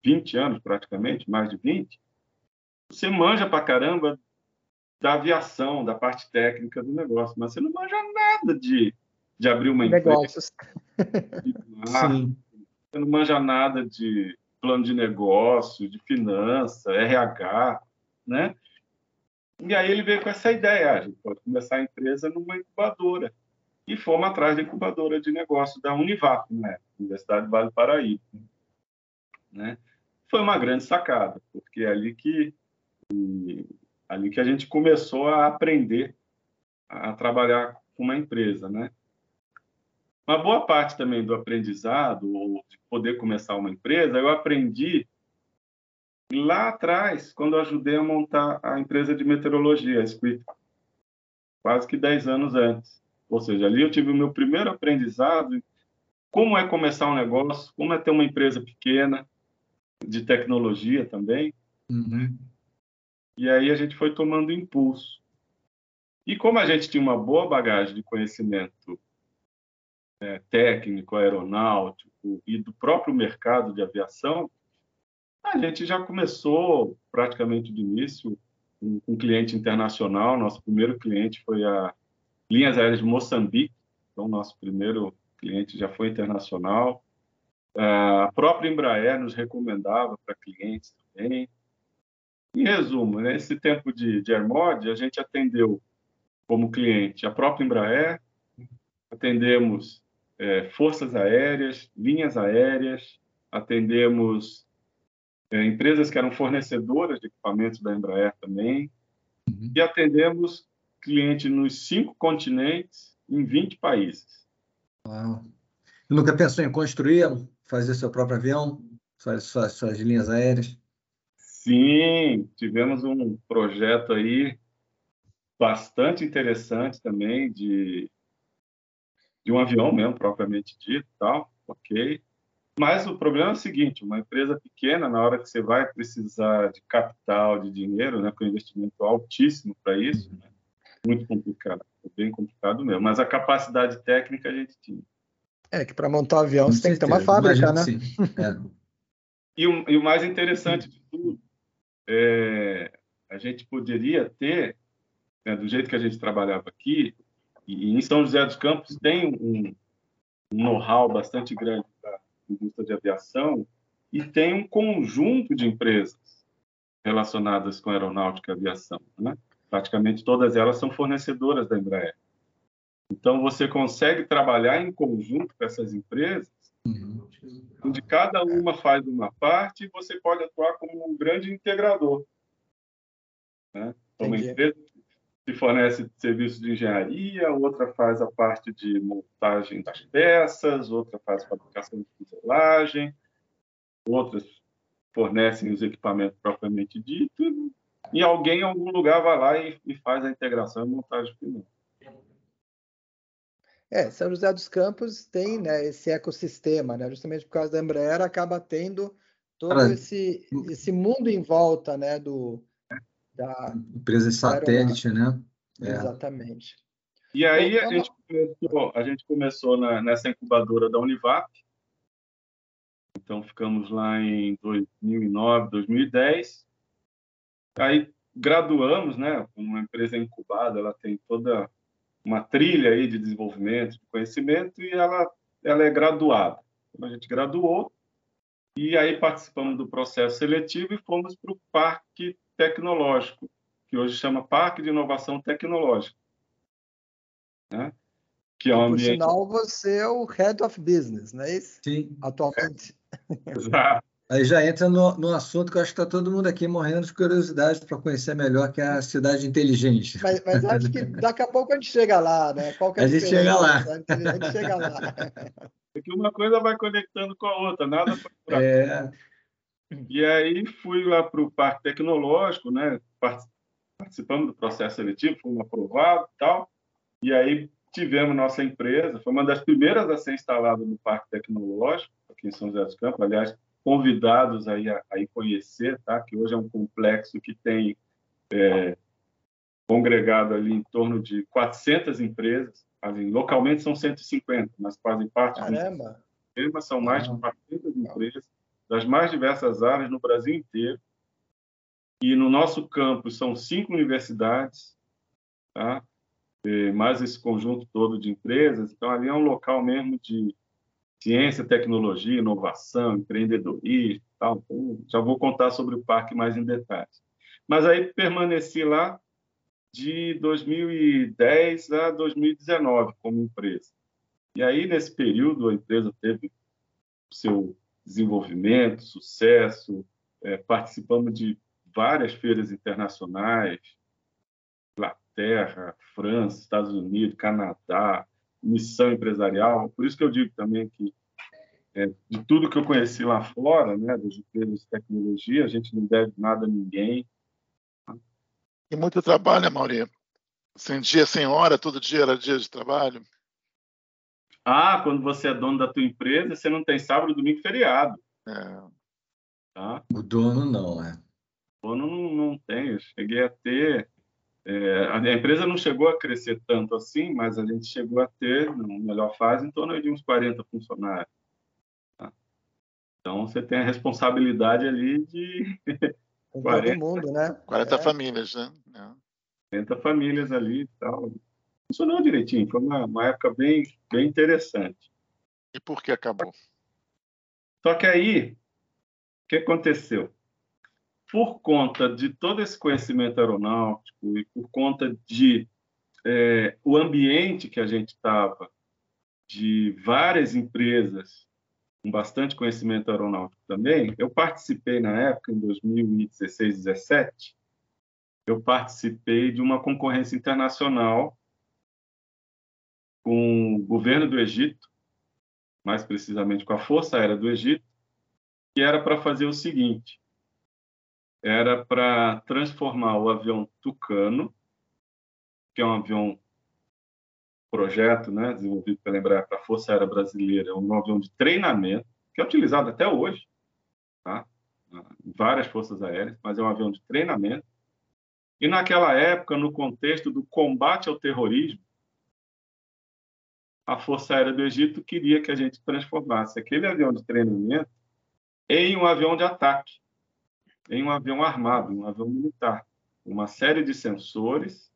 20 anos, praticamente, mais de 20, você manja pra caramba da aviação, da parte técnica do negócio, mas você não manja nada de, de abrir uma Negócios. empresa. Sim. Você não manja nada de plano de negócio, de finança, RH, né? E aí ele veio com essa ideia, ah, a gente pode começar a empresa numa incubadora. E fomos atrás da incubadora de negócio da Univap, né? Universidade Vale do Paraíba. Né? Foi uma grande sacada, porque é ali que ali que a gente começou a aprender a trabalhar com uma empresa, né? Uma boa parte também do aprendizado, ou de poder começar uma empresa, eu aprendi lá atrás, quando eu ajudei a montar a empresa de meteorologia, a Squid, quase que 10 anos antes. Ou seja, ali eu tive o meu primeiro aprendizado como é começar um negócio, como é ter uma empresa pequena, de tecnologia também. Uhum. E aí a gente foi tomando impulso. E como a gente tinha uma boa bagagem de conhecimento é, técnico, aeronáutico e do próprio mercado de aviação, a gente já começou praticamente de início com um, um cliente internacional. Nosso primeiro cliente foi a Linhas Aéreas de Moçambique, então nosso primeiro cliente já foi internacional. A própria Embraer nos recomendava para clientes também. Em resumo, nesse né, tempo de, de AirMod, a gente atendeu como cliente a própria Embraer, atendemos é, forças aéreas, linhas aéreas, atendemos é, empresas que eram fornecedoras de equipamentos da Embraer também, uhum. e atendemos clientes nos cinco continentes, em 20 países. Uau. Nunca pensou em construir, fazer seu próprio avião, suas, suas, suas linhas aéreas? Sim, tivemos um projeto aí bastante interessante também de, de um avião mesmo, propriamente dito, tal, ok. Mas o problema é o seguinte, uma empresa pequena, na hora que você vai precisar de capital, de dinheiro, né, com investimento altíssimo para isso, né, muito complicado, bem complicado mesmo. Mas a capacidade técnica a gente tinha. É que para montar um avião com você certeza. tem que ter uma fábrica, né? É. E, o, e o mais interessante de tudo é, a gente poderia ter, né, do jeito que a gente trabalhava aqui, e em São José dos Campos tem um, um know-how bastante grande indústria de aviação e tem um conjunto de empresas relacionadas com aeronáutica e aviação. Né? Praticamente todas elas são fornecedoras da Embraer. Então, você consegue trabalhar em conjunto com essas empresas, uhum. onde cada uma faz uma parte e você pode atuar como um grande integrador. Né? Uma empresa que fornece serviços de engenharia, outra faz a parte de montagem das peças, outra faz fabricação de fuselagem, outras fornecem os equipamentos propriamente dito, e alguém em algum lugar vai lá e, e faz a integração e montagem final. É, São José dos Campos tem né, esse ecossistema, né, justamente por causa da Embraer, acaba tendo todo esse, esse mundo em volta né, do, da empresa satélite, né? É. Exatamente. E aí a gente começou, a gente começou na, nessa incubadora da Univap. Então ficamos lá em 2009, 2010. Aí graduamos, né? Uma empresa incubada, ela tem toda uma trilha aí de desenvolvimento, de conhecimento e ela ela é graduada. Então, a gente graduou e aí participamos do processo seletivo e fomos para o parque tecnológico, que hoje chama Parque de Inovação Tecnológica. Né? Que é um ambiente... Por sinal, você é o Head of Business, não é isso? Sim. Atualmente. Exato. Aí já entra no, no assunto que eu acho que está todo mundo aqui morrendo de curiosidade para conhecer melhor que é a cidade inteligente. Mas, mas, acho que daqui a pouco a gente chega lá, né? Qual é a, a gente chega lá. A gente chega lá. Porque uma coisa vai conectando com a outra, nada para é... E aí fui lá para o Parque Tecnológico, né? Participamos do processo seletivo, fomos aprovados e tal. E aí tivemos nossa empresa, foi uma das primeiras a ser instalada no Parque Tecnológico, aqui em São José dos Campos. Aliás, convidados aí a, a ir conhecer, tá? Que hoje é um complexo que tem é, congregado ali em torno de 400 empresas. Ali, localmente são 150, mas fazem parte Caramba. do são mais de 400 empresas das mais diversas áreas no Brasil inteiro. E no nosso campus são cinco universidades, tá? E mais esse conjunto todo de empresas. Então, ali é um local mesmo de ciência, tecnologia, inovação, empreendedorismo tal. Então, já vou contar sobre o parque mais em detalhes. Mas aí permaneci lá de 2010 a 2019 como empresa. E aí, nesse período, a empresa teve seu desenvolvimento, sucesso, é, participamos de várias feiras internacionais, Inglaterra, França, Estados Unidos, Canadá, missão empresarial. Por isso que eu digo também que é, de tudo que eu conheci lá fora, né, das empresas de tecnologia, a gente não deve nada a ninguém. E muito trabalho, Maurinho. Sem dia, sem hora, todo dia era dia de trabalho. Ah, quando você é dono da tua empresa, você não tem sábado, domingo, feriado. É. Tá? O dono não, é. O dono não, não tem. Eu cheguei a ter. É, a empresa não chegou a crescer tanto assim, mas a gente chegou a ter, na melhor fase, em torno de uns 40 funcionários. Tá? Então, você tem a responsabilidade ali de. Com 40, todo mundo, né? 40 é. famílias, né? 40 é. famílias ali e tal funcionou direitinho. Foi uma, uma época bem, bem interessante. E por que acabou? Só que aí, o que aconteceu? Por conta de todo esse conhecimento aeronáutico e por conta de é, o ambiente que a gente estava, de várias empresas com bastante conhecimento aeronáutico também, eu participei na época, em 2016, 2017, eu participei de uma concorrência internacional com o governo do Egito, mais precisamente com a Força Aérea do Egito, que era para fazer o seguinte: era para transformar o avião Tucano, que é um avião projeto, né, desenvolvido pela Embraer para a Força Aérea Brasileira, é um avião de treinamento que é utilizado até hoje, tá? Em várias forças aéreas, mas é um avião de treinamento. E naquela época, no contexto do combate ao terrorismo, a Força Aérea do Egito queria que a gente transformasse aquele avião de treinamento em um avião de ataque, em um avião armado, um avião militar, uma série de sensores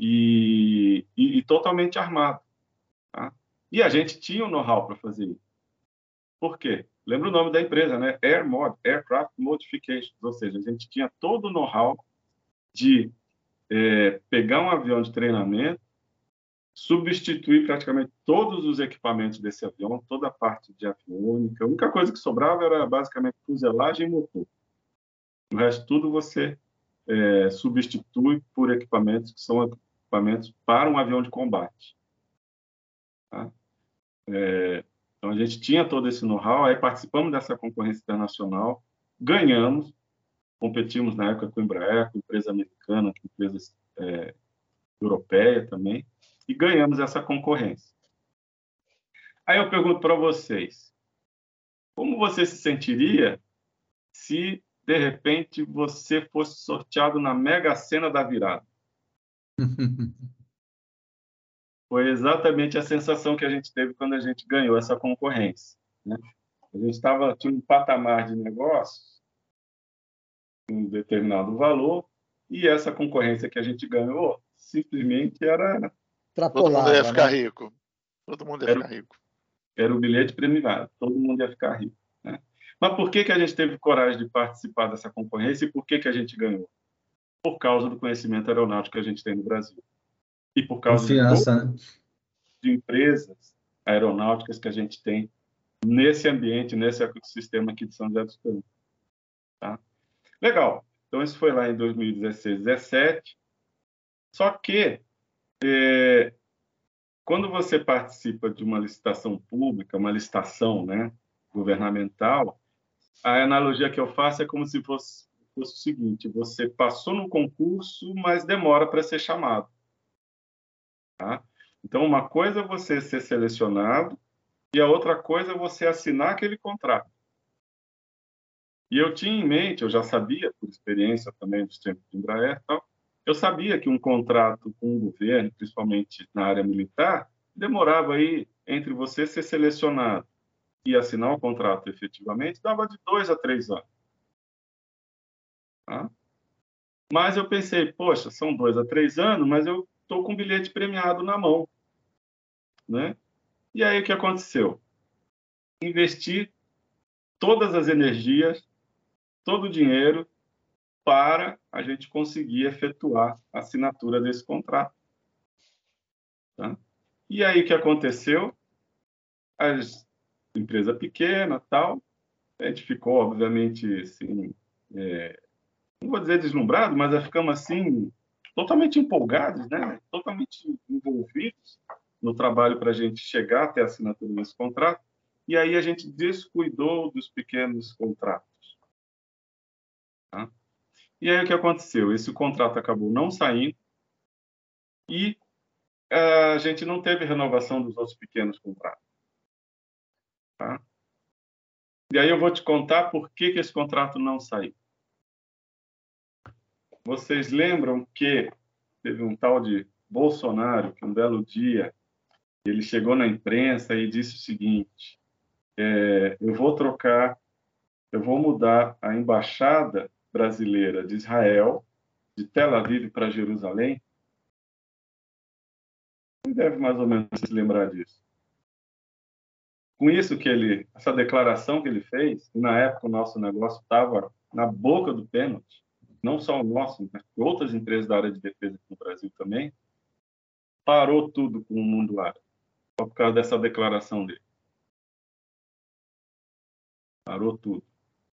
e, e, e totalmente armado. Tá? E a gente tinha o know-how para fazer isso. Por quê? Lembra o nome da empresa, né? Air Mod, Aircraft Modifications, ou seja, a gente tinha todo o know-how de é, pegar um avião de treinamento, substituir praticamente todos os equipamentos desse avião, toda a parte de aviônica. A única coisa que sobrava era basicamente fuselagem e motor. O resto tudo você é, substitui por equipamentos que são equipamentos para um avião de combate. Tá? É, então a gente tinha todo esse know-how, aí participamos dessa concorrência internacional, ganhamos, competimos na época com a Embraer, com empresa americana, com empresa é, europeia também, e ganhamos essa concorrência. Aí eu pergunto para vocês, como você se sentiria se de repente você fosse sorteado na Mega Sena da virada? Foi exatamente a sensação que a gente teve quando a gente ganhou essa concorrência. Né? A gente estava tinha um patamar de negócios, um determinado valor, e essa concorrência que a gente ganhou simplesmente era Todo mundo ia ficar né? rico. Todo mundo ia era, ficar rico. Era o bilhete premiado. Todo mundo ia ficar rico. Né? Mas por que, que a gente teve coragem de participar dessa concorrência e por que, que a gente ganhou? Por causa do conhecimento aeronáutico que a gente tem no Brasil. E por causa Confiança, de, né? de empresas aeronáuticas que a gente tem nesse ambiente, nesse ecossistema aqui de São José dos Campos. Tá? Legal. Então, isso foi lá em 2016, 2017. Só que é, quando você participa de uma licitação pública, uma licitação né, governamental, a analogia que eu faço é como se fosse, fosse o seguinte: você passou no concurso, mas demora para ser chamado. Tá? Então, uma coisa é você ser selecionado e a outra coisa é você assinar aquele contrato. E eu tinha em mente, eu já sabia, por experiência também dos tempos de Embraer, tal, eu sabia que um contrato com o governo, principalmente na área militar, demorava aí entre você ser selecionado e assinar o contrato efetivamente, dava de dois a três anos. Tá? Mas eu pensei, poxa, são dois a três anos, mas eu estou com um bilhete premiado na mão. Né? E aí o que aconteceu? Investi todas as energias, todo o dinheiro para a gente conseguir efetuar a assinatura desse contrato. Tá? E aí o que aconteceu? As empresa pequena, tal, a gente ficou obviamente assim, é, não vou dizer deslumbrado, mas ficamos assim totalmente empolgados, né? Totalmente envolvidos no trabalho para a gente chegar até a assinatura desse contrato. E aí a gente descuidou dos pequenos contratos. E aí o que aconteceu? Esse contrato acabou não saindo e uh, a gente não teve renovação dos outros pequenos contratos. Tá? E aí eu vou te contar por que, que esse contrato não saiu. Vocês lembram que teve um tal de Bolsonaro que um belo dia ele chegou na imprensa e disse o seguinte: é, eu vou trocar, eu vou mudar a embaixada brasileira de Israel, de Tel Aviv para Jerusalém, você deve mais ou menos se lembrar disso. Com isso que ele, essa declaração que ele fez, na época o nosso negócio estava na boca do pênalti, não só o nosso, mas outras empresas da área de defesa no Brasil também, parou tudo com o mundo árabe, só por causa dessa declaração dele. Parou tudo.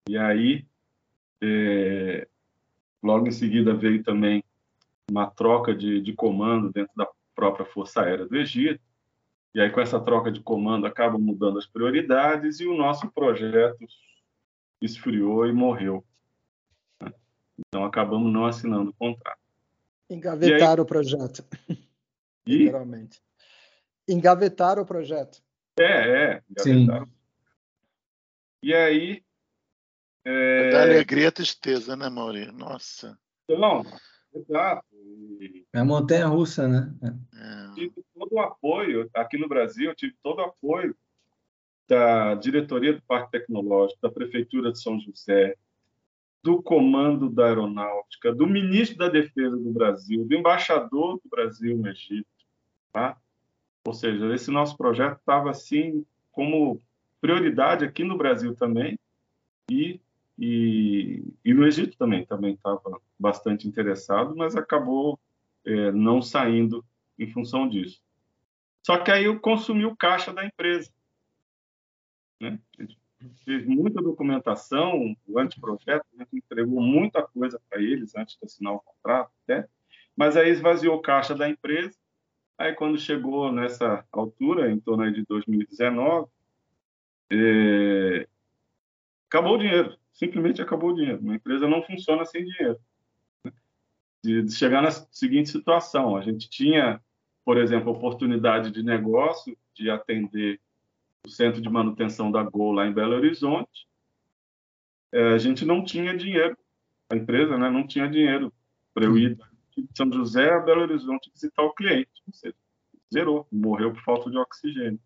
E aí é, logo em seguida veio também uma troca de, de comando dentro da própria Força Aérea do Egito. E aí, com essa troca de comando, acabam mudando as prioridades e o nosso projeto esfriou e morreu. Né? Então, acabamos não assinando o contrato. Engavetaram aí... o projeto. E... Literalmente. Engavetaram o projeto. É, é. Engavetaram. Sim. E aí, é... Da alegria e tristeza, né, Maurício? Nossa. Não, exato. É a montanha russa, né? É. Tive todo o apoio, aqui no Brasil, eu tive todo o apoio da diretoria do Parque Tecnológico, da Prefeitura de São José, do Comando da Aeronáutica, do Ministro da Defesa do Brasil, do Embaixador do Brasil no Egito, tá? Ou seja, esse nosso projeto estava assim como prioridade aqui no Brasil também e, e, e no Egito também também estava bastante interessado, mas acabou é, não saindo em função disso. Só que aí eu consumi o caixa da empresa. Né? Fez muita documentação, o anteprojeto, a gente entregou muita coisa para eles antes de assinar o contrato, até, mas aí esvaziou o caixa da empresa. Aí, quando chegou nessa altura, em torno de 2019, é... acabou o dinheiro, simplesmente acabou o dinheiro. Uma empresa não funciona sem dinheiro. De, de chegar na seguinte situação: a gente tinha, por exemplo, oportunidade de negócio de atender o centro de manutenção da Gol lá em Belo Horizonte. É, a gente não tinha dinheiro, a empresa né, não tinha dinheiro para eu ir de São José a Belo Horizonte visitar o cliente. Ou seja, zerou, morreu por falta de oxigênio.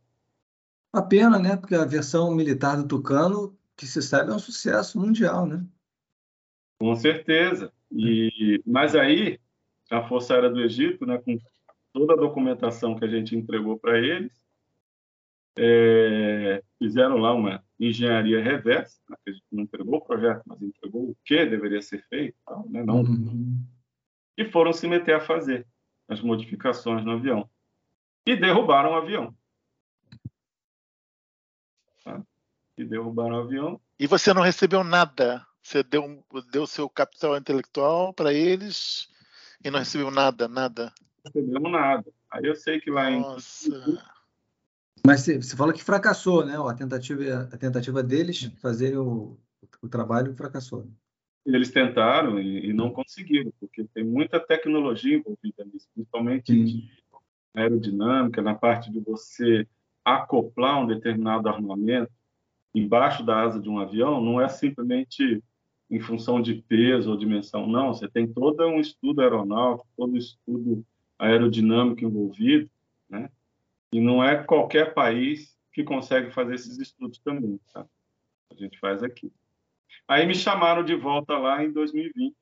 Uma pena, né? Porque a versão militar do Tucano, que se sabe, é um sucesso mundial, né? Com certeza. E, mas aí, a Força Aérea do Egito, né, com toda a documentação que a gente entregou para eles, é, fizeram lá uma engenharia reversa, né, a gente não entregou o projeto, mas entregou o que deveria ser feito, né, não, uhum. e foram se meter a fazer as modificações no avião. E derrubaram o avião. E derrubaram o avião. E você não recebeu nada? Você deu, deu seu capital intelectual para eles e não recebeu nada, nada? Não recebemos nada. Aí eu sei que lá Nossa. em. Mas você, você fala que fracassou, né? A tentativa, a tentativa deles fazer o, o trabalho fracassou. Eles tentaram e, e, não conseguiram, porque tem muita tecnologia envolvida nisso, principalmente aerodinâmica, na parte de você acoplar um determinado armamento embaixo da asa de um avião não é simplesmente em função de peso ou dimensão, não. Você tem todo um estudo aeronáutico, todo um estudo aerodinâmico envolvido, né? E não é qualquer país que consegue fazer esses estudos também, tá? A gente faz aqui. Aí me chamaram de volta lá em 2020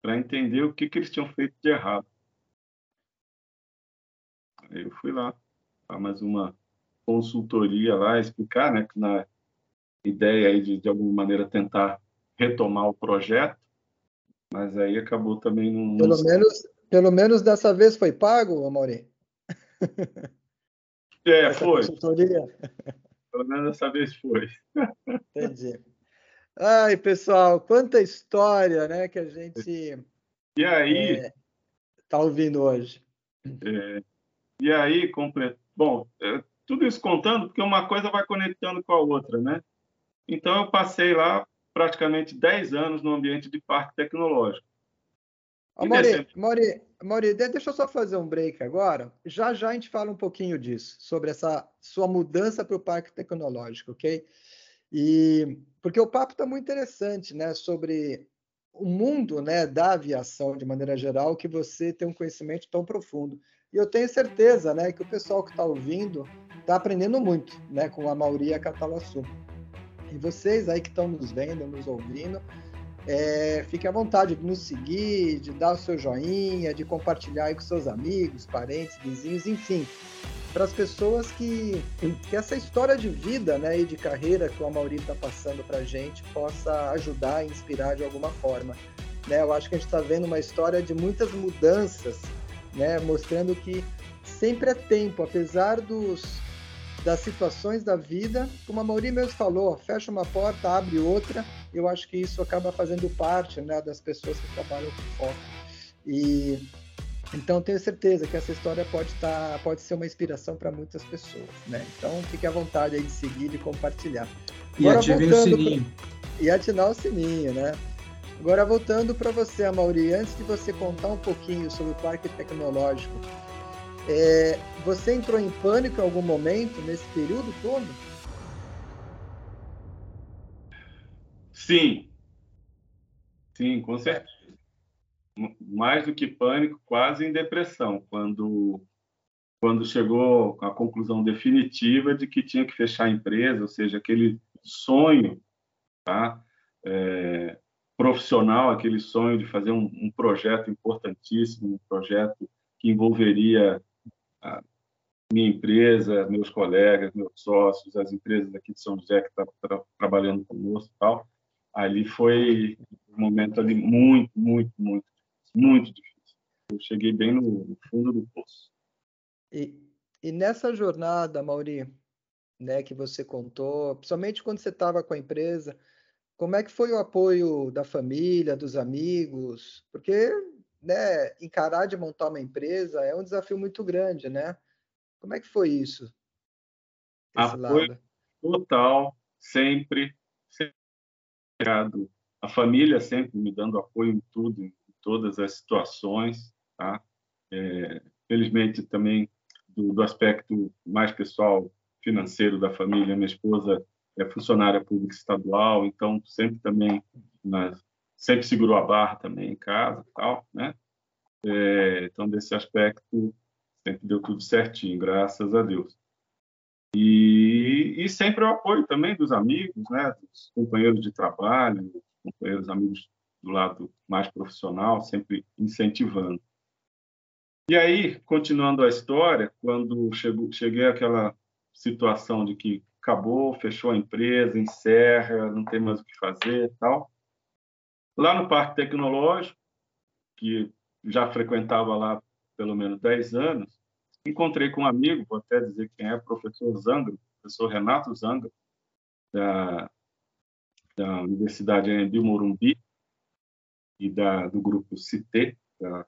para entender o que, que eles tinham feito de errado. Aí eu fui lá, para mais uma consultoria lá, explicar, né, que na ideia aí de, de alguma maneira tentar retomar o projeto, mas aí acabou também não... Pelo menos, pelo menos dessa vez foi pago, Amaury? É, Essa foi. Consultoria? Pelo menos dessa vez foi. Entendi. Ai, pessoal, quanta história, né, que a gente... E aí... Está é, ouvindo hoje. É, e aí, completo. Bom, é, tudo isso contando, porque uma coisa vai conectando com a outra, né? Então, eu passei lá praticamente 10 anos no ambiente de parque tecnológico. Mauri, Mauri, Mauri, deixa eu só fazer um break agora. Já já a gente fala um pouquinho disso, sobre essa sua mudança para o parque tecnológico, ok? E porque o papo está muito interessante, né? Sobre o mundo, né, da aviação de maneira geral, que você tem um conhecimento tão profundo. E eu tenho certeza, né, que o pessoal que está ouvindo está aprendendo muito, né, com a Mauri e a Catalassu. E vocês aí que estão nos vendo, nos ouvindo, é, fiquem à vontade de nos seguir, de dar o seu joinha, de compartilhar aí com seus amigos, parentes, vizinhos, enfim, para as pessoas que, que essa história de vida né, e de carreira que o Mauri está passando para a gente possa ajudar e inspirar de alguma forma. Né? Eu acho que a gente está vendo uma história de muitas mudanças né? Mostrando que sempre é tempo, apesar dos das situações da vida, como a Mauri mesmo falou, fecha uma porta, abre outra. Eu acho que isso acaba fazendo parte, né, das pessoas que trabalham com foco. E então tenho certeza que essa história pode estar, tá, pode ser uma inspiração para muitas pessoas, né? Então fique à vontade aí de seguir e compartilhar. E ative o sininho. Pra... E ativar o sininho, né? Agora, voltando para você, Amaury, antes de você contar um pouquinho sobre o parque tecnológico, é, você entrou em pânico em algum momento nesse período todo? Sim. Sim, com certeza. Mais do que pânico, quase em depressão, quando quando chegou à conclusão definitiva de que tinha que fechar a empresa, ou seja, aquele sonho, tá? É, profissional, aquele sonho de fazer um, um projeto importantíssimo, um projeto que envolveria a minha empresa, meus colegas, meus sócios, as empresas aqui de São José que estão tá, trabalhando conosco e tal, ali foi um momento ali muito, muito, muito, muito difícil. Eu cheguei bem no, no fundo do poço. E, e nessa jornada, Mauri, né, que você contou, principalmente quando você estava com a empresa, como é que foi o apoio da família, dos amigos? Porque né, encarar de montar uma empresa é um desafio muito grande, né? Como é que foi isso? Apoio lado? total, sempre, sempre. A família sempre me dando apoio em tudo, em todas as situações, tá? É, felizmente também do, do aspecto mais pessoal, financeiro da família, minha esposa é funcionária pública estadual, então sempre também nas, sempre segurou a barra também em casa, tal, né? É, então desse aspecto sempre deu tudo certinho, graças a Deus. E, e sempre o apoio também dos amigos, né? Dos companheiros de trabalho, companheiros amigos do lado mais profissional, sempre incentivando. E aí, continuando a história, quando chegou, cheguei àquela situação de que acabou, fechou a empresa, encerra, não tem mais o que fazer tal. Lá no Parque Tecnológico, que já frequentava lá pelo menos 10 anos, encontrei com um amigo, vou até dizer quem é, professor Zangro, professor Renato Zangro, da, da Universidade Anhembi Morumbi e da, do grupo CIT, da,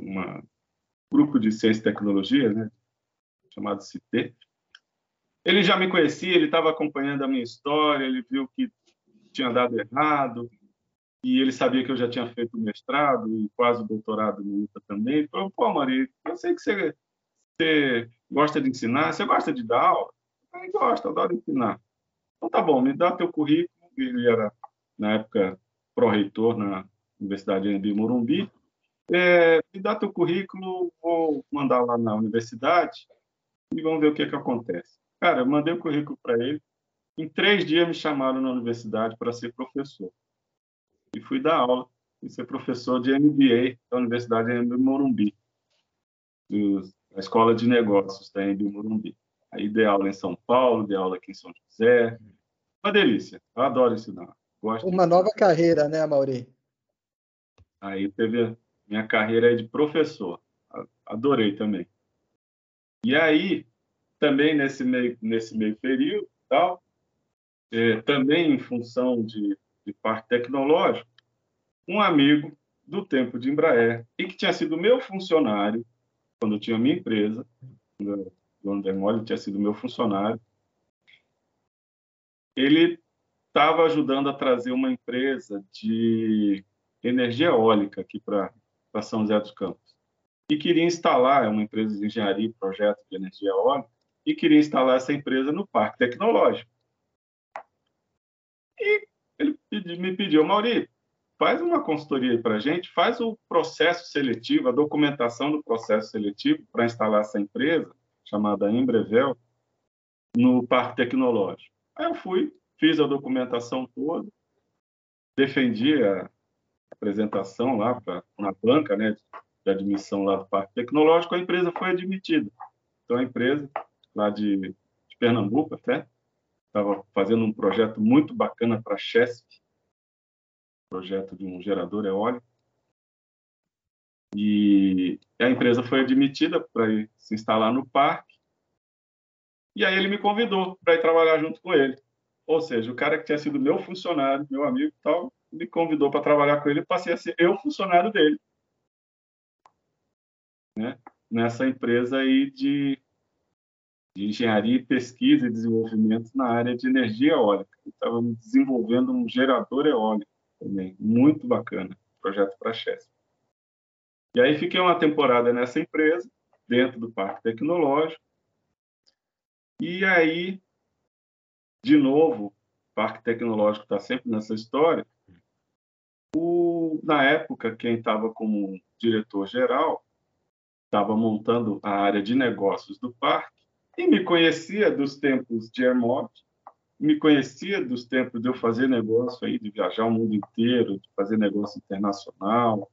uma grupo de ciência e tecnologia, né, chamado CIT. Ele já me conhecia, ele estava acompanhando a minha história, ele viu que tinha dado errado, e ele sabia que eu já tinha feito mestrado e quase doutorado no UTA também. Ele falou, pô, Maria, eu sei que você, você gosta de ensinar, você gosta de dar aula? Eu gosto, adoro ensinar. Então tá bom, me dá teu currículo. Ele era, na época, pró-reitor na Universidade de Morumbi. É, me dá teu currículo, vou mandar lá na universidade e vamos ver o que, é que acontece. Cara, eu mandei o currículo para ele. Em três dias me chamaram na universidade para ser professor. E fui dar aula e ser professor de MBA da Universidade de Morumbi, da Escola de Negócios da MBA Morumbi. Aí dei aula em São Paulo, dei aula aqui em São José. Uma delícia. Eu adoro ensinar. Gosto Uma nova carreira, né, Mauri? Aí teve a minha carreira de professor. Adorei também. E aí, também nesse meio, nesse meio período, tal, é, também em função de, de parque tecnológico, um amigo do tempo de Embraer, e que tinha sido meu funcionário quando eu tinha minha empresa, o dono da tinha sido meu funcionário, ele estava ajudando a trazer uma empresa de energia eólica aqui para São José dos Campos e queria instalar, é uma empresa de engenharia e projeto de energia eólica, e queria instalar essa empresa no parque tecnológico. E ele me pediu, Mauri, faz uma consultoria para a gente, faz o processo seletivo, a documentação do processo seletivo para instalar essa empresa, chamada Embrevel, no parque tecnológico. Aí eu fui, fiz a documentação toda, defendi a apresentação lá pra, na banca, né, de admissão lá do Parque Tecnológico, a empresa foi admitida. Então, a empresa lá de, de Pernambuco até estava fazendo um projeto muito bacana para a Chesp, projeto de um gerador eólico. E a empresa foi admitida para se instalar no parque. E aí ele me convidou para ir trabalhar junto com ele. Ou seja, o cara que tinha sido meu funcionário, meu amigo e tal, me convidou para trabalhar com ele e passei a ser eu funcionário dele né, nessa empresa aí de, de engenharia, pesquisa e desenvolvimento na área de energia eólica. Estávamos desenvolvendo um gerador eólico também, muito bacana, projeto para a. E aí fiquei uma temporada nessa empresa, dentro do Parque Tecnológico, e aí, de novo, o Parque Tecnológico está sempre nessa história. O, na época, quem estava como diretor-geral estava montando a área de negócios do parque e me conhecia dos tempos de Hermod, me conhecia dos tempos de eu fazer negócio aí, de viajar o mundo inteiro, de fazer negócio internacional.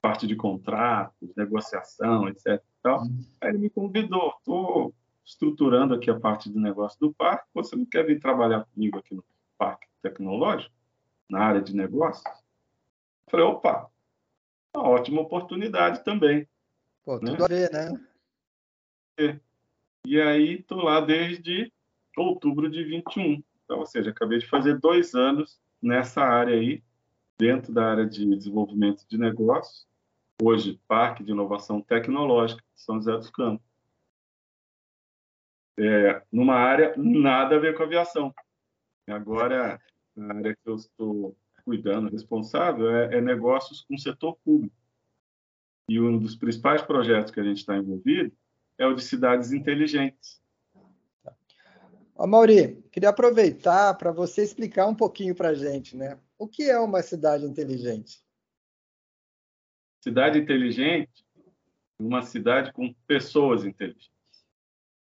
parte de contratos, negociação, etc. Tal. Uhum. Aí ele me convidou, estou estruturando aqui a parte do negócio do parque, você não quer vir trabalhar comigo aqui no parque tecnológico, na área de negócios? Eu falei, opa, uma ótima oportunidade também. Pô, né? tudo né? a ver, né? É. E aí estou lá desde outubro de 21. Então, ou seja, acabei de fazer dois anos nessa área aí, dentro da área de desenvolvimento de negócios, hoje Parque de Inovação Tecnológica de São José dos Campos. É, numa área nada a ver com aviação. Agora, a área que eu estou cuidando, responsável, é, é negócios com o setor público. E um dos principais projetos que a gente está envolvido é o de cidades inteligentes. Ô, Mauri, queria aproveitar para você explicar um pouquinho para a gente, né? O que é uma cidade inteligente? Cidade inteligente é uma cidade com pessoas inteligentes.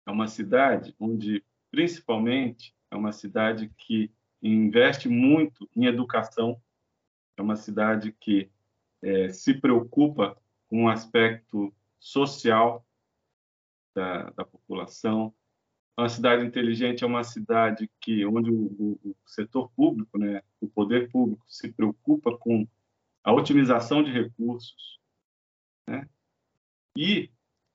É uma cidade onde, principalmente, é uma cidade que investe muito em educação. É uma cidade que é, se preocupa com o aspecto social da, da população. Uma cidade inteligente é uma cidade que onde o, o, o, setor público, né, o poder público, se preocupa com a otimização de recursos, né? E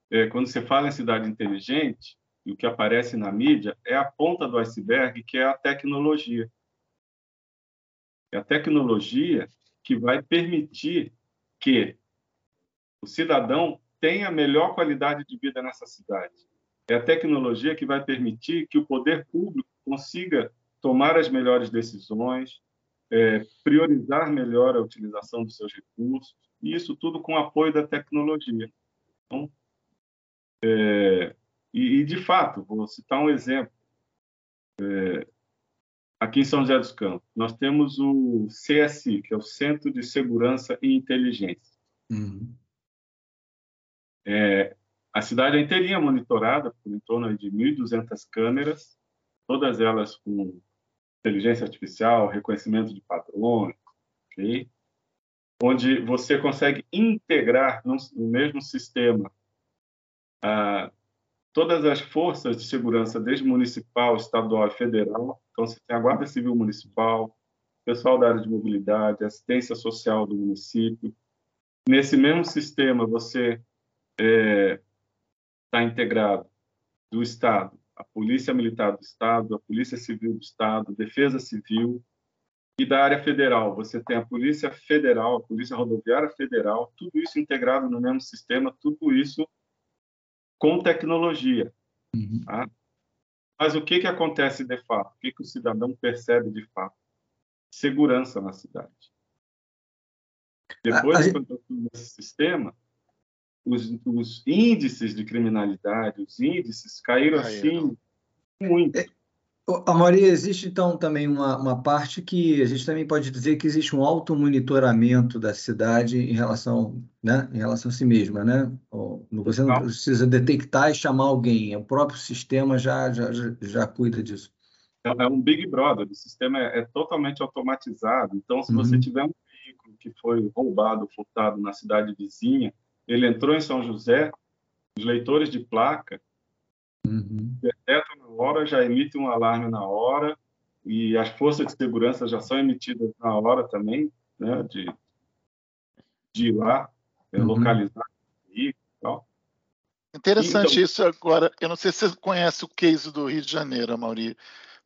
é, quando você fala em cidade inteligente, e o que aparece na mídia é a ponta do iceberg, que é a tecnologia. É a tecnologia que vai permitir que o cidadão tenha melhor qualidade de vida nessa cidade. É a tecnologia que vai permitir que o poder público consiga tomar as melhores decisões, é, priorizar melhor a utilização dos seus recursos, e isso tudo com apoio da tecnologia. Então, é, e, e, de fato, vou citar um exemplo. É, aqui em São José dos Campos, nós temos o CSI, que é o Centro de Segurança e Inteligência. Uhum. É, a cidade inteirinha monitorada por em torno de 1.200 câmeras, todas elas com inteligência artificial, reconhecimento de padrões, okay? onde você consegue integrar no, no mesmo sistema ah, todas as forças de segurança, desde municipal, estadual e federal. Então, você tem a Guarda Civil Municipal, pessoal da área de mobilidade, assistência social do município. Nesse mesmo sistema, você é, está integrado do Estado, a Polícia Militar do Estado, a Polícia Civil do Estado, Defesa Civil, e da área federal, você tem a Polícia Federal, a Polícia Rodoviária Federal, tudo isso integrado no mesmo sistema, tudo isso com tecnologia. Uhum. Tá? Mas o que, que acontece de fato? O que, que o cidadão percebe de fato? Segurança na cidade. Depois, a, a gente... nesse sistema, os, os, índices de criminalidade, os índices caíram, caíram. assim muito. É, a Maria, existe então também uma, uma parte que a gente também pode dizer que existe um automonitoramento da cidade em relação, né, em relação a si mesma, né? Você não precisa detectar e chamar alguém, o próprio sistema já, já, já cuida disso. É, é um Big Brother, o sistema é, é totalmente automatizado. Então, se você uhum. tiver um veículo que foi roubado, furtado na cidade vizinha, ele entrou em São José, os leitores de placa uhum. detectam na hora, já emitem um alarme na hora, e as forças de segurança já são emitidas na hora também, né, de, de ir lá, é, uhum. localizar e tal. Interessante então, isso agora. Eu não sei se você conhece o case do Rio de Janeiro, Mauri,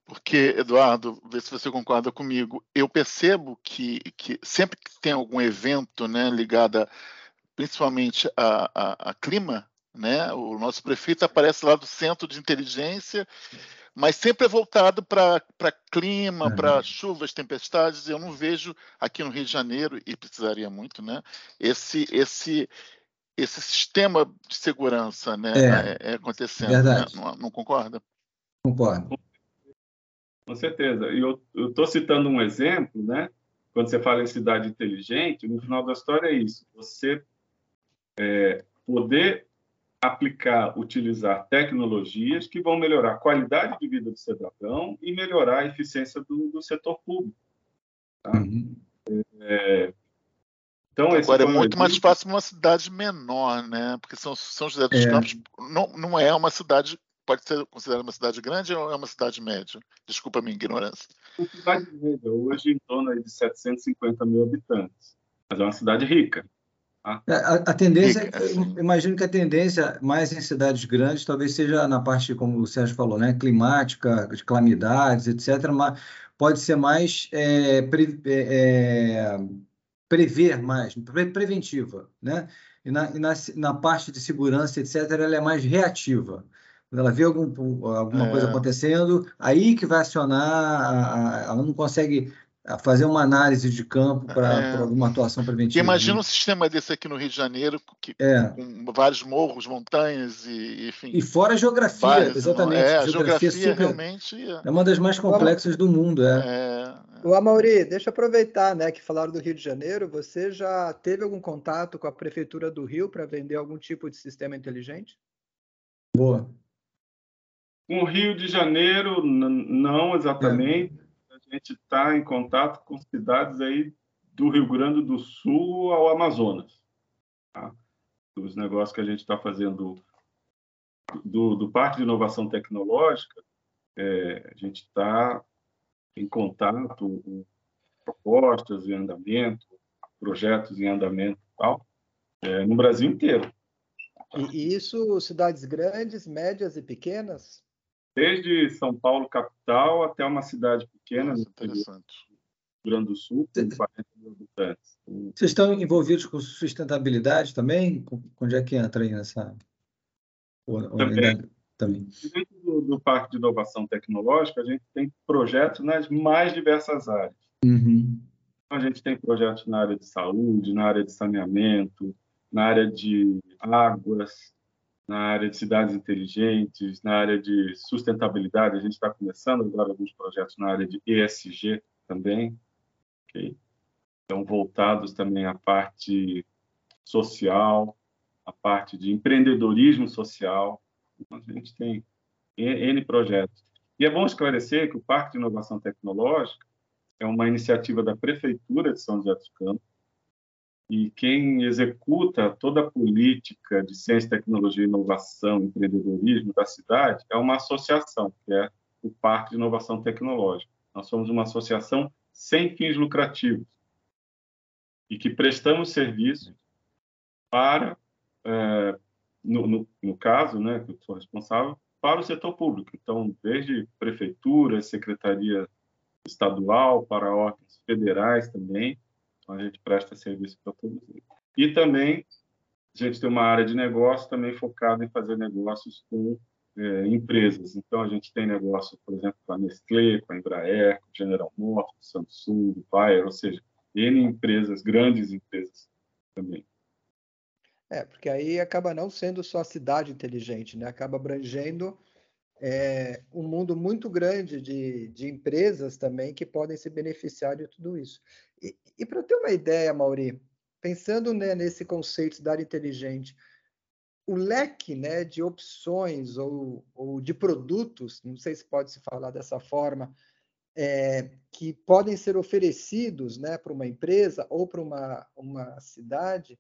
porque, Eduardo, vê se você concorda comigo. Eu percebo que, que sempre que tem algum evento né, ligado a principalmente a, a, a clima, né? O nosso prefeito aparece lá do centro de inteligência, mas sempre é voltado para clima, uhum. para chuvas, tempestades. Eu não vejo aqui no Rio de Janeiro e precisaria muito, né? Esse esse esse sistema de segurança, né? É, é, é acontecendo. Né? Não, não, concorda? Concordo. Com certeza. E eu estou citando um exemplo, né? Quando você fala em cidade inteligente, no final da história é isso. Você é, poder aplicar, utilizar tecnologias que vão melhorar a qualidade de vida do cidadão e melhorar a eficiência do, do setor público. Tá? Uhum. É, Então, Agora é muito mais fácil uma cidade menor, né? Porque São, São José dos é. Campos não, não é uma cidade, pode ser considerada uma cidade grande ou é uma cidade média? Desculpa a minha ignorância. Uma cidade média, hoje em torno de 750 mil habitantes, mas é uma cidade rica. Tá? É, a, a, tendência, rica, assim. imagino que a tendência mais em cidades grandes talvez seja na parte, como o Sérgio falou, né? climática, de calamidades, etc., mas pode ser mais é, pre, é, é prever mais, pre preventiva, né? E, na, e na, na, parte de segurança, etc., ela é mais reativa. Quando ela vê algum, alguma é. coisa acontecendo, aí que vai acionar, ela não consegue fazer uma análise de campo para é. alguma atuação preventiva. Imagina né? um sistema desse aqui no Rio de Janeiro, que, é. com vários morros, montanhas e enfim. E fora a geografia, vários, exatamente. É, a geografia, geografia super, realmente é uma das mais complexas do mundo. É. é. O Amauri, deixa eu aproveitar, né, que falaram do Rio de Janeiro. Você já teve algum contato com a prefeitura do Rio para vender algum tipo de sistema inteligente? Boa. Com o Rio de Janeiro, não exatamente. A gente está em contato com cidades aí do Rio Grande do Sul ao Amazonas. Tá? Os negócios que a gente está fazendo do, do Parque de Inovação Tecnológica, é, a gente está em contato, propostas em andamento, projetos em andamento e tal, é, no Brasil inteiro. E isso, cidades grandes, médias e pequenas? Desde São Paulo, capital, até uma cidade pequena, Nossa, no Rio Grande do Sul, com 40 mil habitantes. Vocês estão envolvidos com sustentabilidade também? Onde é que entra aí nessa... Também. também. Dentro do, do, Parque de Inovação Tecnológica, a gente tem projetos nas mais diversas áreas. Uhum. Então, a gente tem projetos na área de saúde, na área de saneamento, na área de águas, na área de cidades inteligentes, na área de sustentabilidade. A gente está começando agora alguns projetos na área de ESG também, okay? então voltados também à parte social, à parte de empreendedorismo social. Então, a gente tem N projetos. E é bom esclarecer que o Parque de Inovação Tecnológica é uma iniciativa da Prefeitura de São José dos Campos, e quem executa toda a política de ciência, tecnologia, inovação, empreendedorismo da cidade é uma associação, que é o Parque de Inovação Tecnológica. Nós somos uma associação sem fins lucrativos e que prestamos serviços para, é, no, no, no, caso, né, que eu sou responsável, para o setor público. Então, desde prefeitura, secretaria estadual, para órgãos federais também, então, a gente presta serviço para todos eles. E também a gente tem uma área de negócio também focada em fazer negócios com é, empresas. Então, a gente tem negócio, por exemplo, com a Nestlé, com a Embraer, com a General Motors, Samsung, Bayer, ou seja, N empresas, grandes empresas também. É, porque aí acaba não sendo só a cidade inteligente, né? Acaba abrangendo é, um mundo muito grande de, de empresas também que podem se beneficiar de tudo isso. E, e para ter uma ideia, Mauri, pensando né, nesse conceito de cidade inteligente, o leque né, de opções ou, ou, de produtos, não sei se pode se falar dessa forma, é, que podem ser oferecidos né, para uma empresa ou para uma, uma cidade,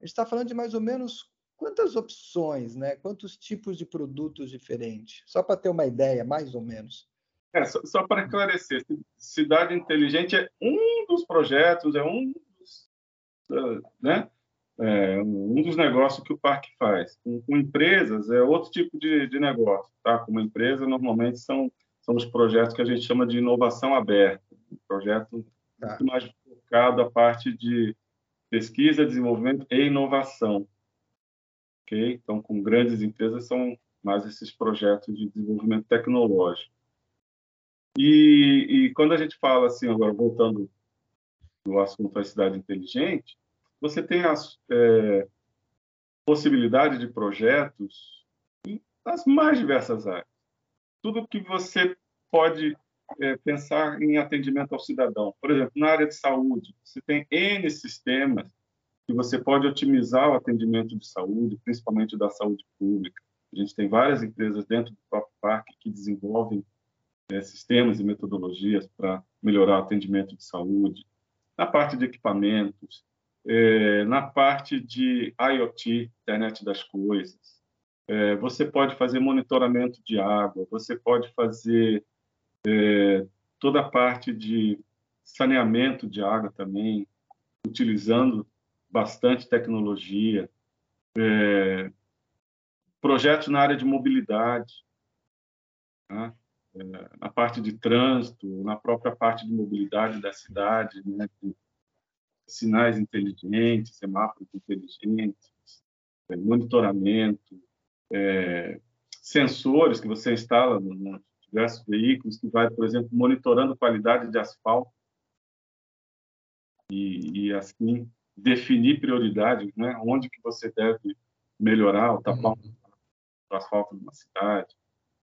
a gente está falando de mais ou menos quantas opções, né? quantos tipos de produtos diferentes? Só para ter uma ideia, mais ou menos. É, só, só para esclarecer, Cidade Inteligente é um dos projetos, é um dos, né? É, um dos negócios que o parque faz. Com, com empresas é outro tipo de, de negócio, tá? Com uma empresa normalmente são são os projetos que a gente chama de inovação aberta, um projeto tá. muito mais focado a parte de pesquisa, desenvolvimento e inovação. Então, com grandes empresas são mais esses projetos de desenvolvimento tecnológico. E, e quando a gente fala assim, agora voltando do assunto da cidade inteligente, você tem as é, possibilidades de projetos nas mais diversas áreas. Tudo que você pode é, pensar em atendimento ao cidadão. Por exemplo, na área de saúde, você tem N sistemas que você pode otimizar o atendimento de saúde, principalmente da saúde pública. A gente tem várias empresas dentro do próprio parque que desenvolvem é, sistemas e metodologias para melhorar o atendimento de saúde. Na parte de equipamentos, é, na parte de IoT, internet das coisas. É, você pode fazer monitoramento de água, você pode fazer toda a parte de saneamento de água também, utilizando bastante tecnologia. É, projetos na área de mobilidade, né? é, na parte de trânsito, na própria parte de mobilidade da cidade, né? sinais inteligentes, semáforos inteligentes, é, monitoramento, é, sensores que você instala nos diversos veículos, que vai, por exemplo, monitorando qualidade de asfalto e, e assim definir prioridades, né? onde que você deve melhorar o tapar uhum. o asfalto de uma cidade.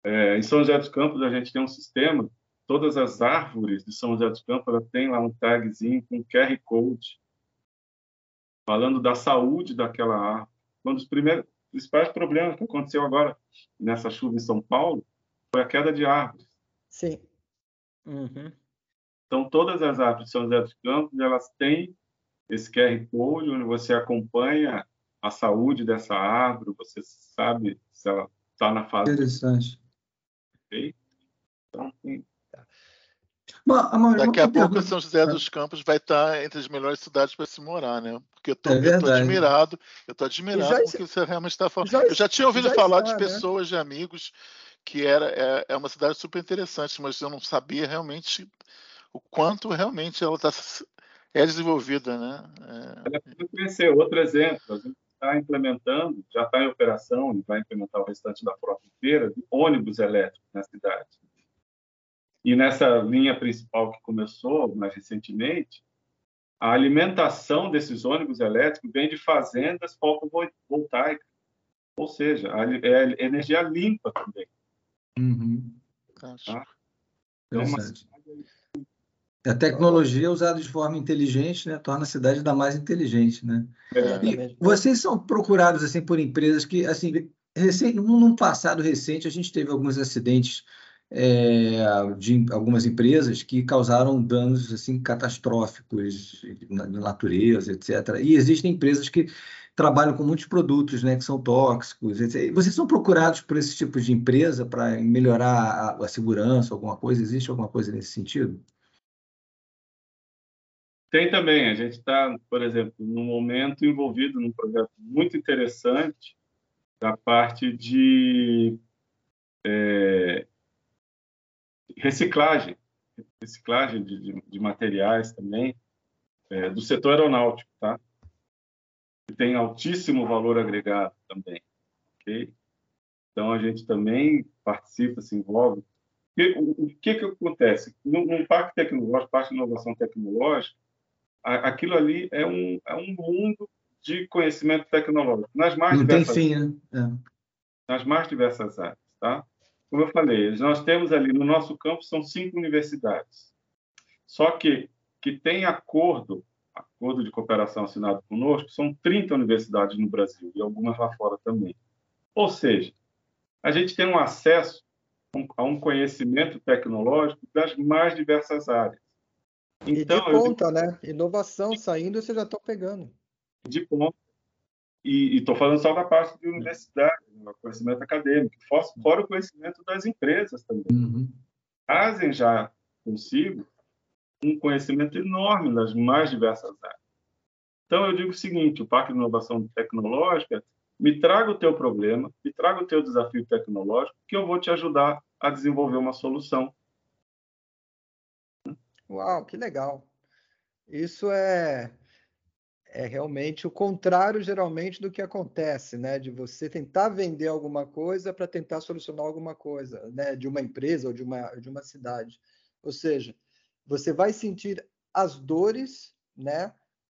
É, em São José dos Campos, a gente tem um sistema, todas as árvores de São José dos Campos, ela tem lá um tagzinho com QR Code, falando da saúde daquela árvore. Um dos primeiros, principais problemas que aconteceu agora nessa chuva em São Paulo foi a queda de árvores. Sim. Uhum. Então, todas as árvores de São José dos Campos, elas têm esse QR Code, onde você acompanha a saúde dessa árvore, você sabe se ela está na fase... Interessante. Okay? Então, sim. Bom, Daqui a pouco pergunta... São José dos Campos vai estar entre as melhores cidades para se morar, né? Porque eu é eu tô admirado, eu tô admirado já, porque você realmente está falando. Já, eu já tinha ouvido já falar está, de né? pessoas, né? de amigos, que era, é, é, uma cidade super interessante, mas eu não sabia realmente o quanto realmente ela está é desenvolvida, né? É... Conhecer. Outro exemplo, a gente está implementando, já está em operação e vai implementar o restante da frota inteira, de ônibus elétricos na cidade. E nessa linha principal que começou mais recentemente, a alimentação desses ônibus elétricos vem de fazendas fotovoltaicas, ou seja, é energia limpa também. Uhum. Tá? Então, uma a tecnologia usada de forma inteligente, né, torna a cidade ainda mais inteligente, né? É, vocês são procurados assim por empresas que, assim, recém, num passado recente a gente teve alguns acidentes é, de algumas empresas que causaram danos assim catastróficos na, na, natureza, etc. E existem empresas que trabalham com muitos produtos, né, que são tóxicos. Etc. Vocês são procurados por esse tipo de empresa para melhorar a, a segurança, alguma coisa? Existe alguma coisa nesse sentido? Tem também. A gente está, por exemplo, no momento envolvido num projeto muito interessante da parte de é, reciclagem, reciclagem de, de, de materiais também, é, do setor aeronáutico, tá? Que tem altíssimo valor agregado também, ok? Então, a gente também participa, se envolve. E, o, o que que acontece? No, no parque tecnológico, parque de inovação tecnológica, aquilo ali é um, é um mundo de conhecimento tecnológico, nas mais Não diversas, tem fim, né? É. Nas mais diversas áreas, tá? como eu falei, nós temos ali no nosso campo são cinco universidades. Só que que tem acordo, acordo de cooperação assinado conosco, são 30 universidades no Brasil e algumas lá fora também. Ou seja, a gente tem um acesso a um conhecimento tecnológico das mais diversas áreas. Então, e de ponta, eu... né? Inovação saindo, vocês já estão pegando. De ponta. E estou falando só da parte de universidade, do conhecimento acadêmico, fora o conhecimento das empresas também. Uhum. Trazem já consigo um conhecimento enorme nas mais diversas áreas. Então, eu digo o seguinte: o Parque de Inovação Tecnológica, me traga o teu problema, me traga o teu desafio tecnológico, que eu vou te ajudar a desenvolver uma solução. Uau, que legal! Isso é é realmente o contrário, geralmente, do que acontece, né? De você tentar vender alguma coisa para tentar solucionar alguma coisa, né? De uma empresa ou de uma, de uma cidade. Ou seja, você vai sentir as dores, né?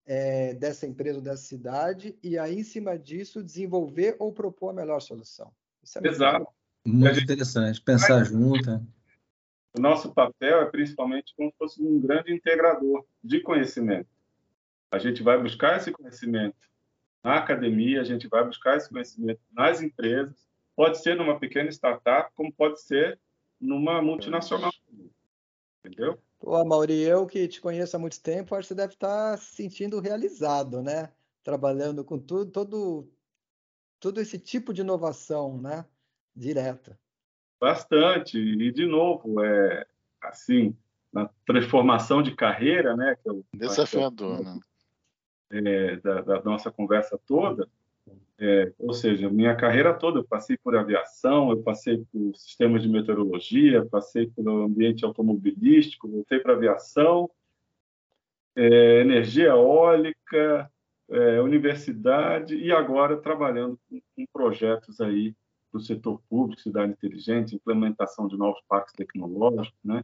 É, dessa empresa ou dessa cidade e aí, em cima disso, desenvolver ou propor a melhor solução. Isso é Exato. Muito interessante. Pensar junto. O nosso papel é principalmente como se fosse um grande integrador de conhecimento a gente vai buscar esse conhecimento na academia, a gente vai buscar esse conhecimento nas empresas, pode ser numa pequena startup, como pode ser numa multinacional. Entendeu? Pô, Mauri, eu que te conheço há muito tempo, acho que você deve estar se sentindo realizado, né? Trabalhando com tudo, todo, todo esse tipo de inovação, né? Direta. Bastante. E, de novo, é assim, na transformação de carreira, né? Que eu, Desafiador, né? É, da, da, nossa conversa toda. É, ou seja, minha carreira toda, eu passei por aviação, eu passei por sistemas de meteorologia, passei pelo ambiente automobilístico, voltei para aviação, é, energia eólica, é, universidade e agora trabalhando com, com projetos aí para o setor público, cidade inteligente, implementação de novos parques tecnológicos, né?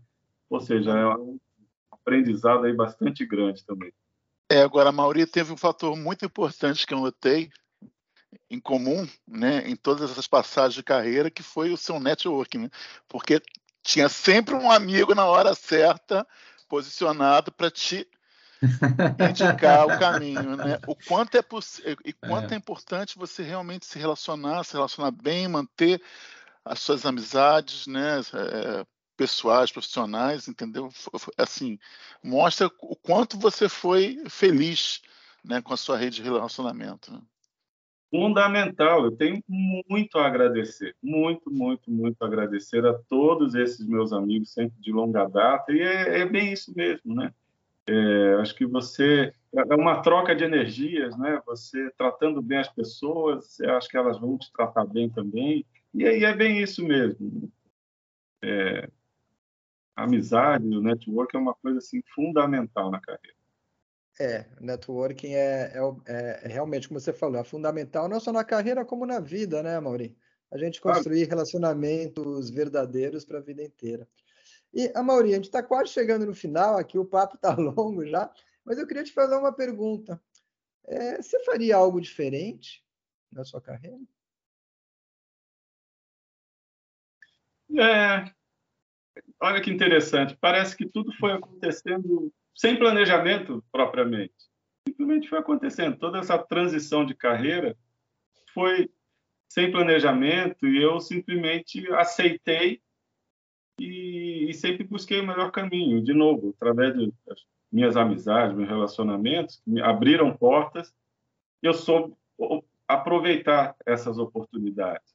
Ou seja, é um aprendizado aí bastante grande também. É, agora, a Mauri teve um fator muito importante que eu notei em comum, né, em todas essas passagens de carreira, que foi o seu networking, né? porque tinha sempre um amigo na hora certa posicionado para te indicar o caminho, né? O quanto é possível e quanto é. é. importante você realmente se relacionar, se relacionar bem, manter as suas amizades, né? É, pessoais, profissionais, entendeu? Assim, mostra o quanto você foi feliz, né, com a sua rede de relacionamento. Né? Fundamental. Eu tenho muito a agradecer, muito, muito, muito a agradecer a todos esses meus amigos sempre de longa data e é, é bem isso mesmo, né? É, acho que você é uma troca de energias, né? Você tratando bem as pessoas, você acha que elas vão te tratar bem também. E aí é bem isso mesmo. É, a amizade, o network é uma coisa assim fundamental na carreira. É, networking é, é, é, é, realmente, como você falou, é fundamental não só na carreira como na vida, né, Mauri? A gente construir relacionamentos verdadeiros para a vida inteira. E, a Mauri, a gente está quase chegando no final aqui, o papo está longo já, mas eu queria te fazer uma pergunta. É, você faria algo diferente na sua carreira? É, olha que interessante. Parece que tudo foi acontecendo sem planejamento propriamente. Simplesmente foi acontecendo. Toda essa transição de carreira foi sem planejamento e eu simplesmente aceitei e, e, sempre busquei o melhor caminho, de novo, através de minhas amizades, meus relacionamentos, que me abriram portas, eu soube aproveitar essas oportunidades.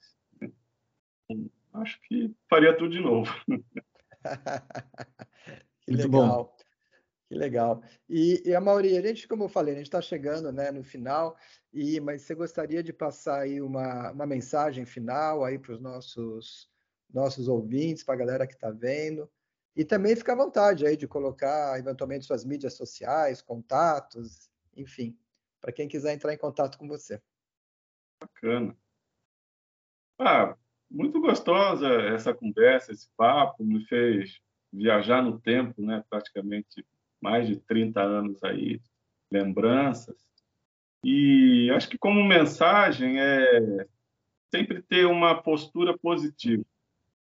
Acho que faria tudo de novo. que Muito legal. Bom. Que legal. E, e a Mauri, a gente, como eu falei, a gente está chegando né, no final, e mas você gostaria de passar aí uma, uma mensagem final aí para os nossos nossos ouvintes, para a galera que está vendo. E também fica à vontade aí de colocar eventualmente suas mídias sociais, contatos, enfim, para quem quiser entrar em contato com você. Bacana. Ah, muito gostosa essa conversa, esse papo, me fez viajar no tempo, né? Praticamente mais de 30 anos aí, lembranças. E acho que como mensagem é sempre ter uma postura positiva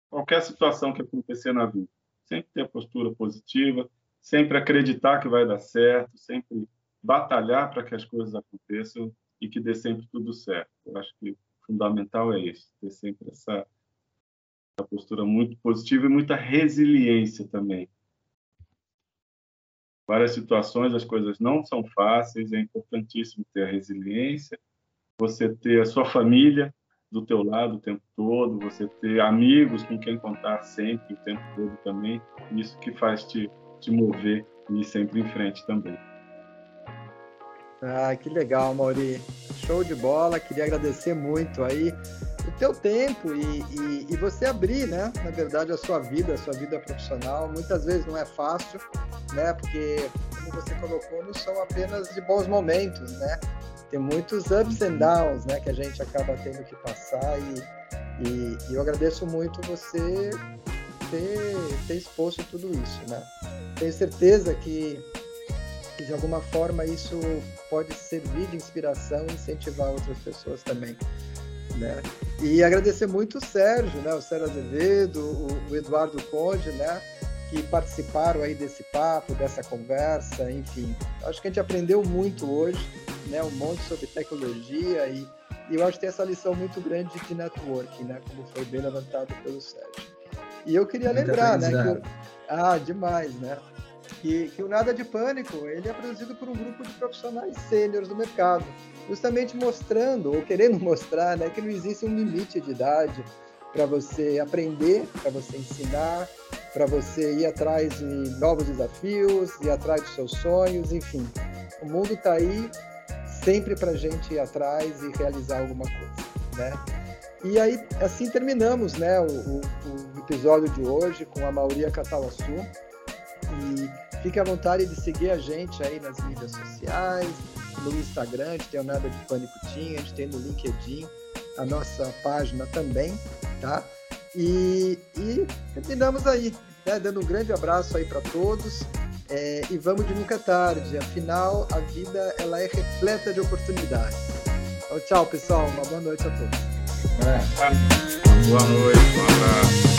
qualquer situação que acontecer na vida. Sempre ter a postura positiva, sempre acreditar que vai dar certo, sempre batalhar para que as coisas aconteçam e que dê sempre tudo certo. Eu acho que o fundamental é isso, ter sempre essa, essa postura muito positiva e muita resiliência também. Várias situações as coisas não são fáceis, é importantíssimo ter a resiliência, você ter a sua família do teu lado o tempo todo, você ter amigos com quem contar sempre o tempo todo também, isso que faz te, te mover e ir sempre em frente também. Ah, que legal, Mauri. Show de bola. Queria agradecer muito aí o teu tempo e, e, e, você abrir, né? Na verdade, a sua vida, a sua vida profissional. Muitas vezes não é fácil, né? Porque, como você colocou, não são apenas de bons momentos, né? Tem muitos ups and downs, né, que a gente acaba tendo que passar e, e, e eu agradeço muito você ter, ter exposto tudo isso, né. Tenho certeza que, que de alguma forma isso pode servir de inspiração e incentivar outras pessoas também. Né? E agradecer muito o Sérgio, né? o Sérgio Azevedo, o, o Eduardo Conde, né? que participaram aí desse papo, dessa conversa, enfim. Acho que a gente aprendeu muito hoje, né, um monte sobre tecnologia e, e eu acho que tem essa lição muito grande de networking, né, como foi bem levantado pelo Sérgio. E eu queria lembrar, né, que ah, demais, né? que, que o Nada de Pânico ele é produzido por um grupo de profissionais sêniores do mercado, justamente mostrando ou querendo mostrar né, que não existe um limite de idade para você aprender, para você ensinar, para você ir atrás de novos desafios, ir atrás dos seus sonhos, enfim. O mundo está aí sempre para a gente ir atrás e realizar alguma coisa, né? E aí, assim terminamos né, o, o, o episódio de hoje com a Mauria Catalassu. E fique à vontade de seguir a gente aí nas mídias sociais, no Instagram, a gente tem o Nada de Pânico Team, a gente tem no LinkedIn a nossa página também, tá? E, e terminamos aí, né, dando um grande abraço aí para todos. É, e vamos de nunca tarde. Afinal, a vida ela é repleta de oportunidades. Então, tchau, pessoal. Uma boa noite a todos. É. Boa noite, um abraço.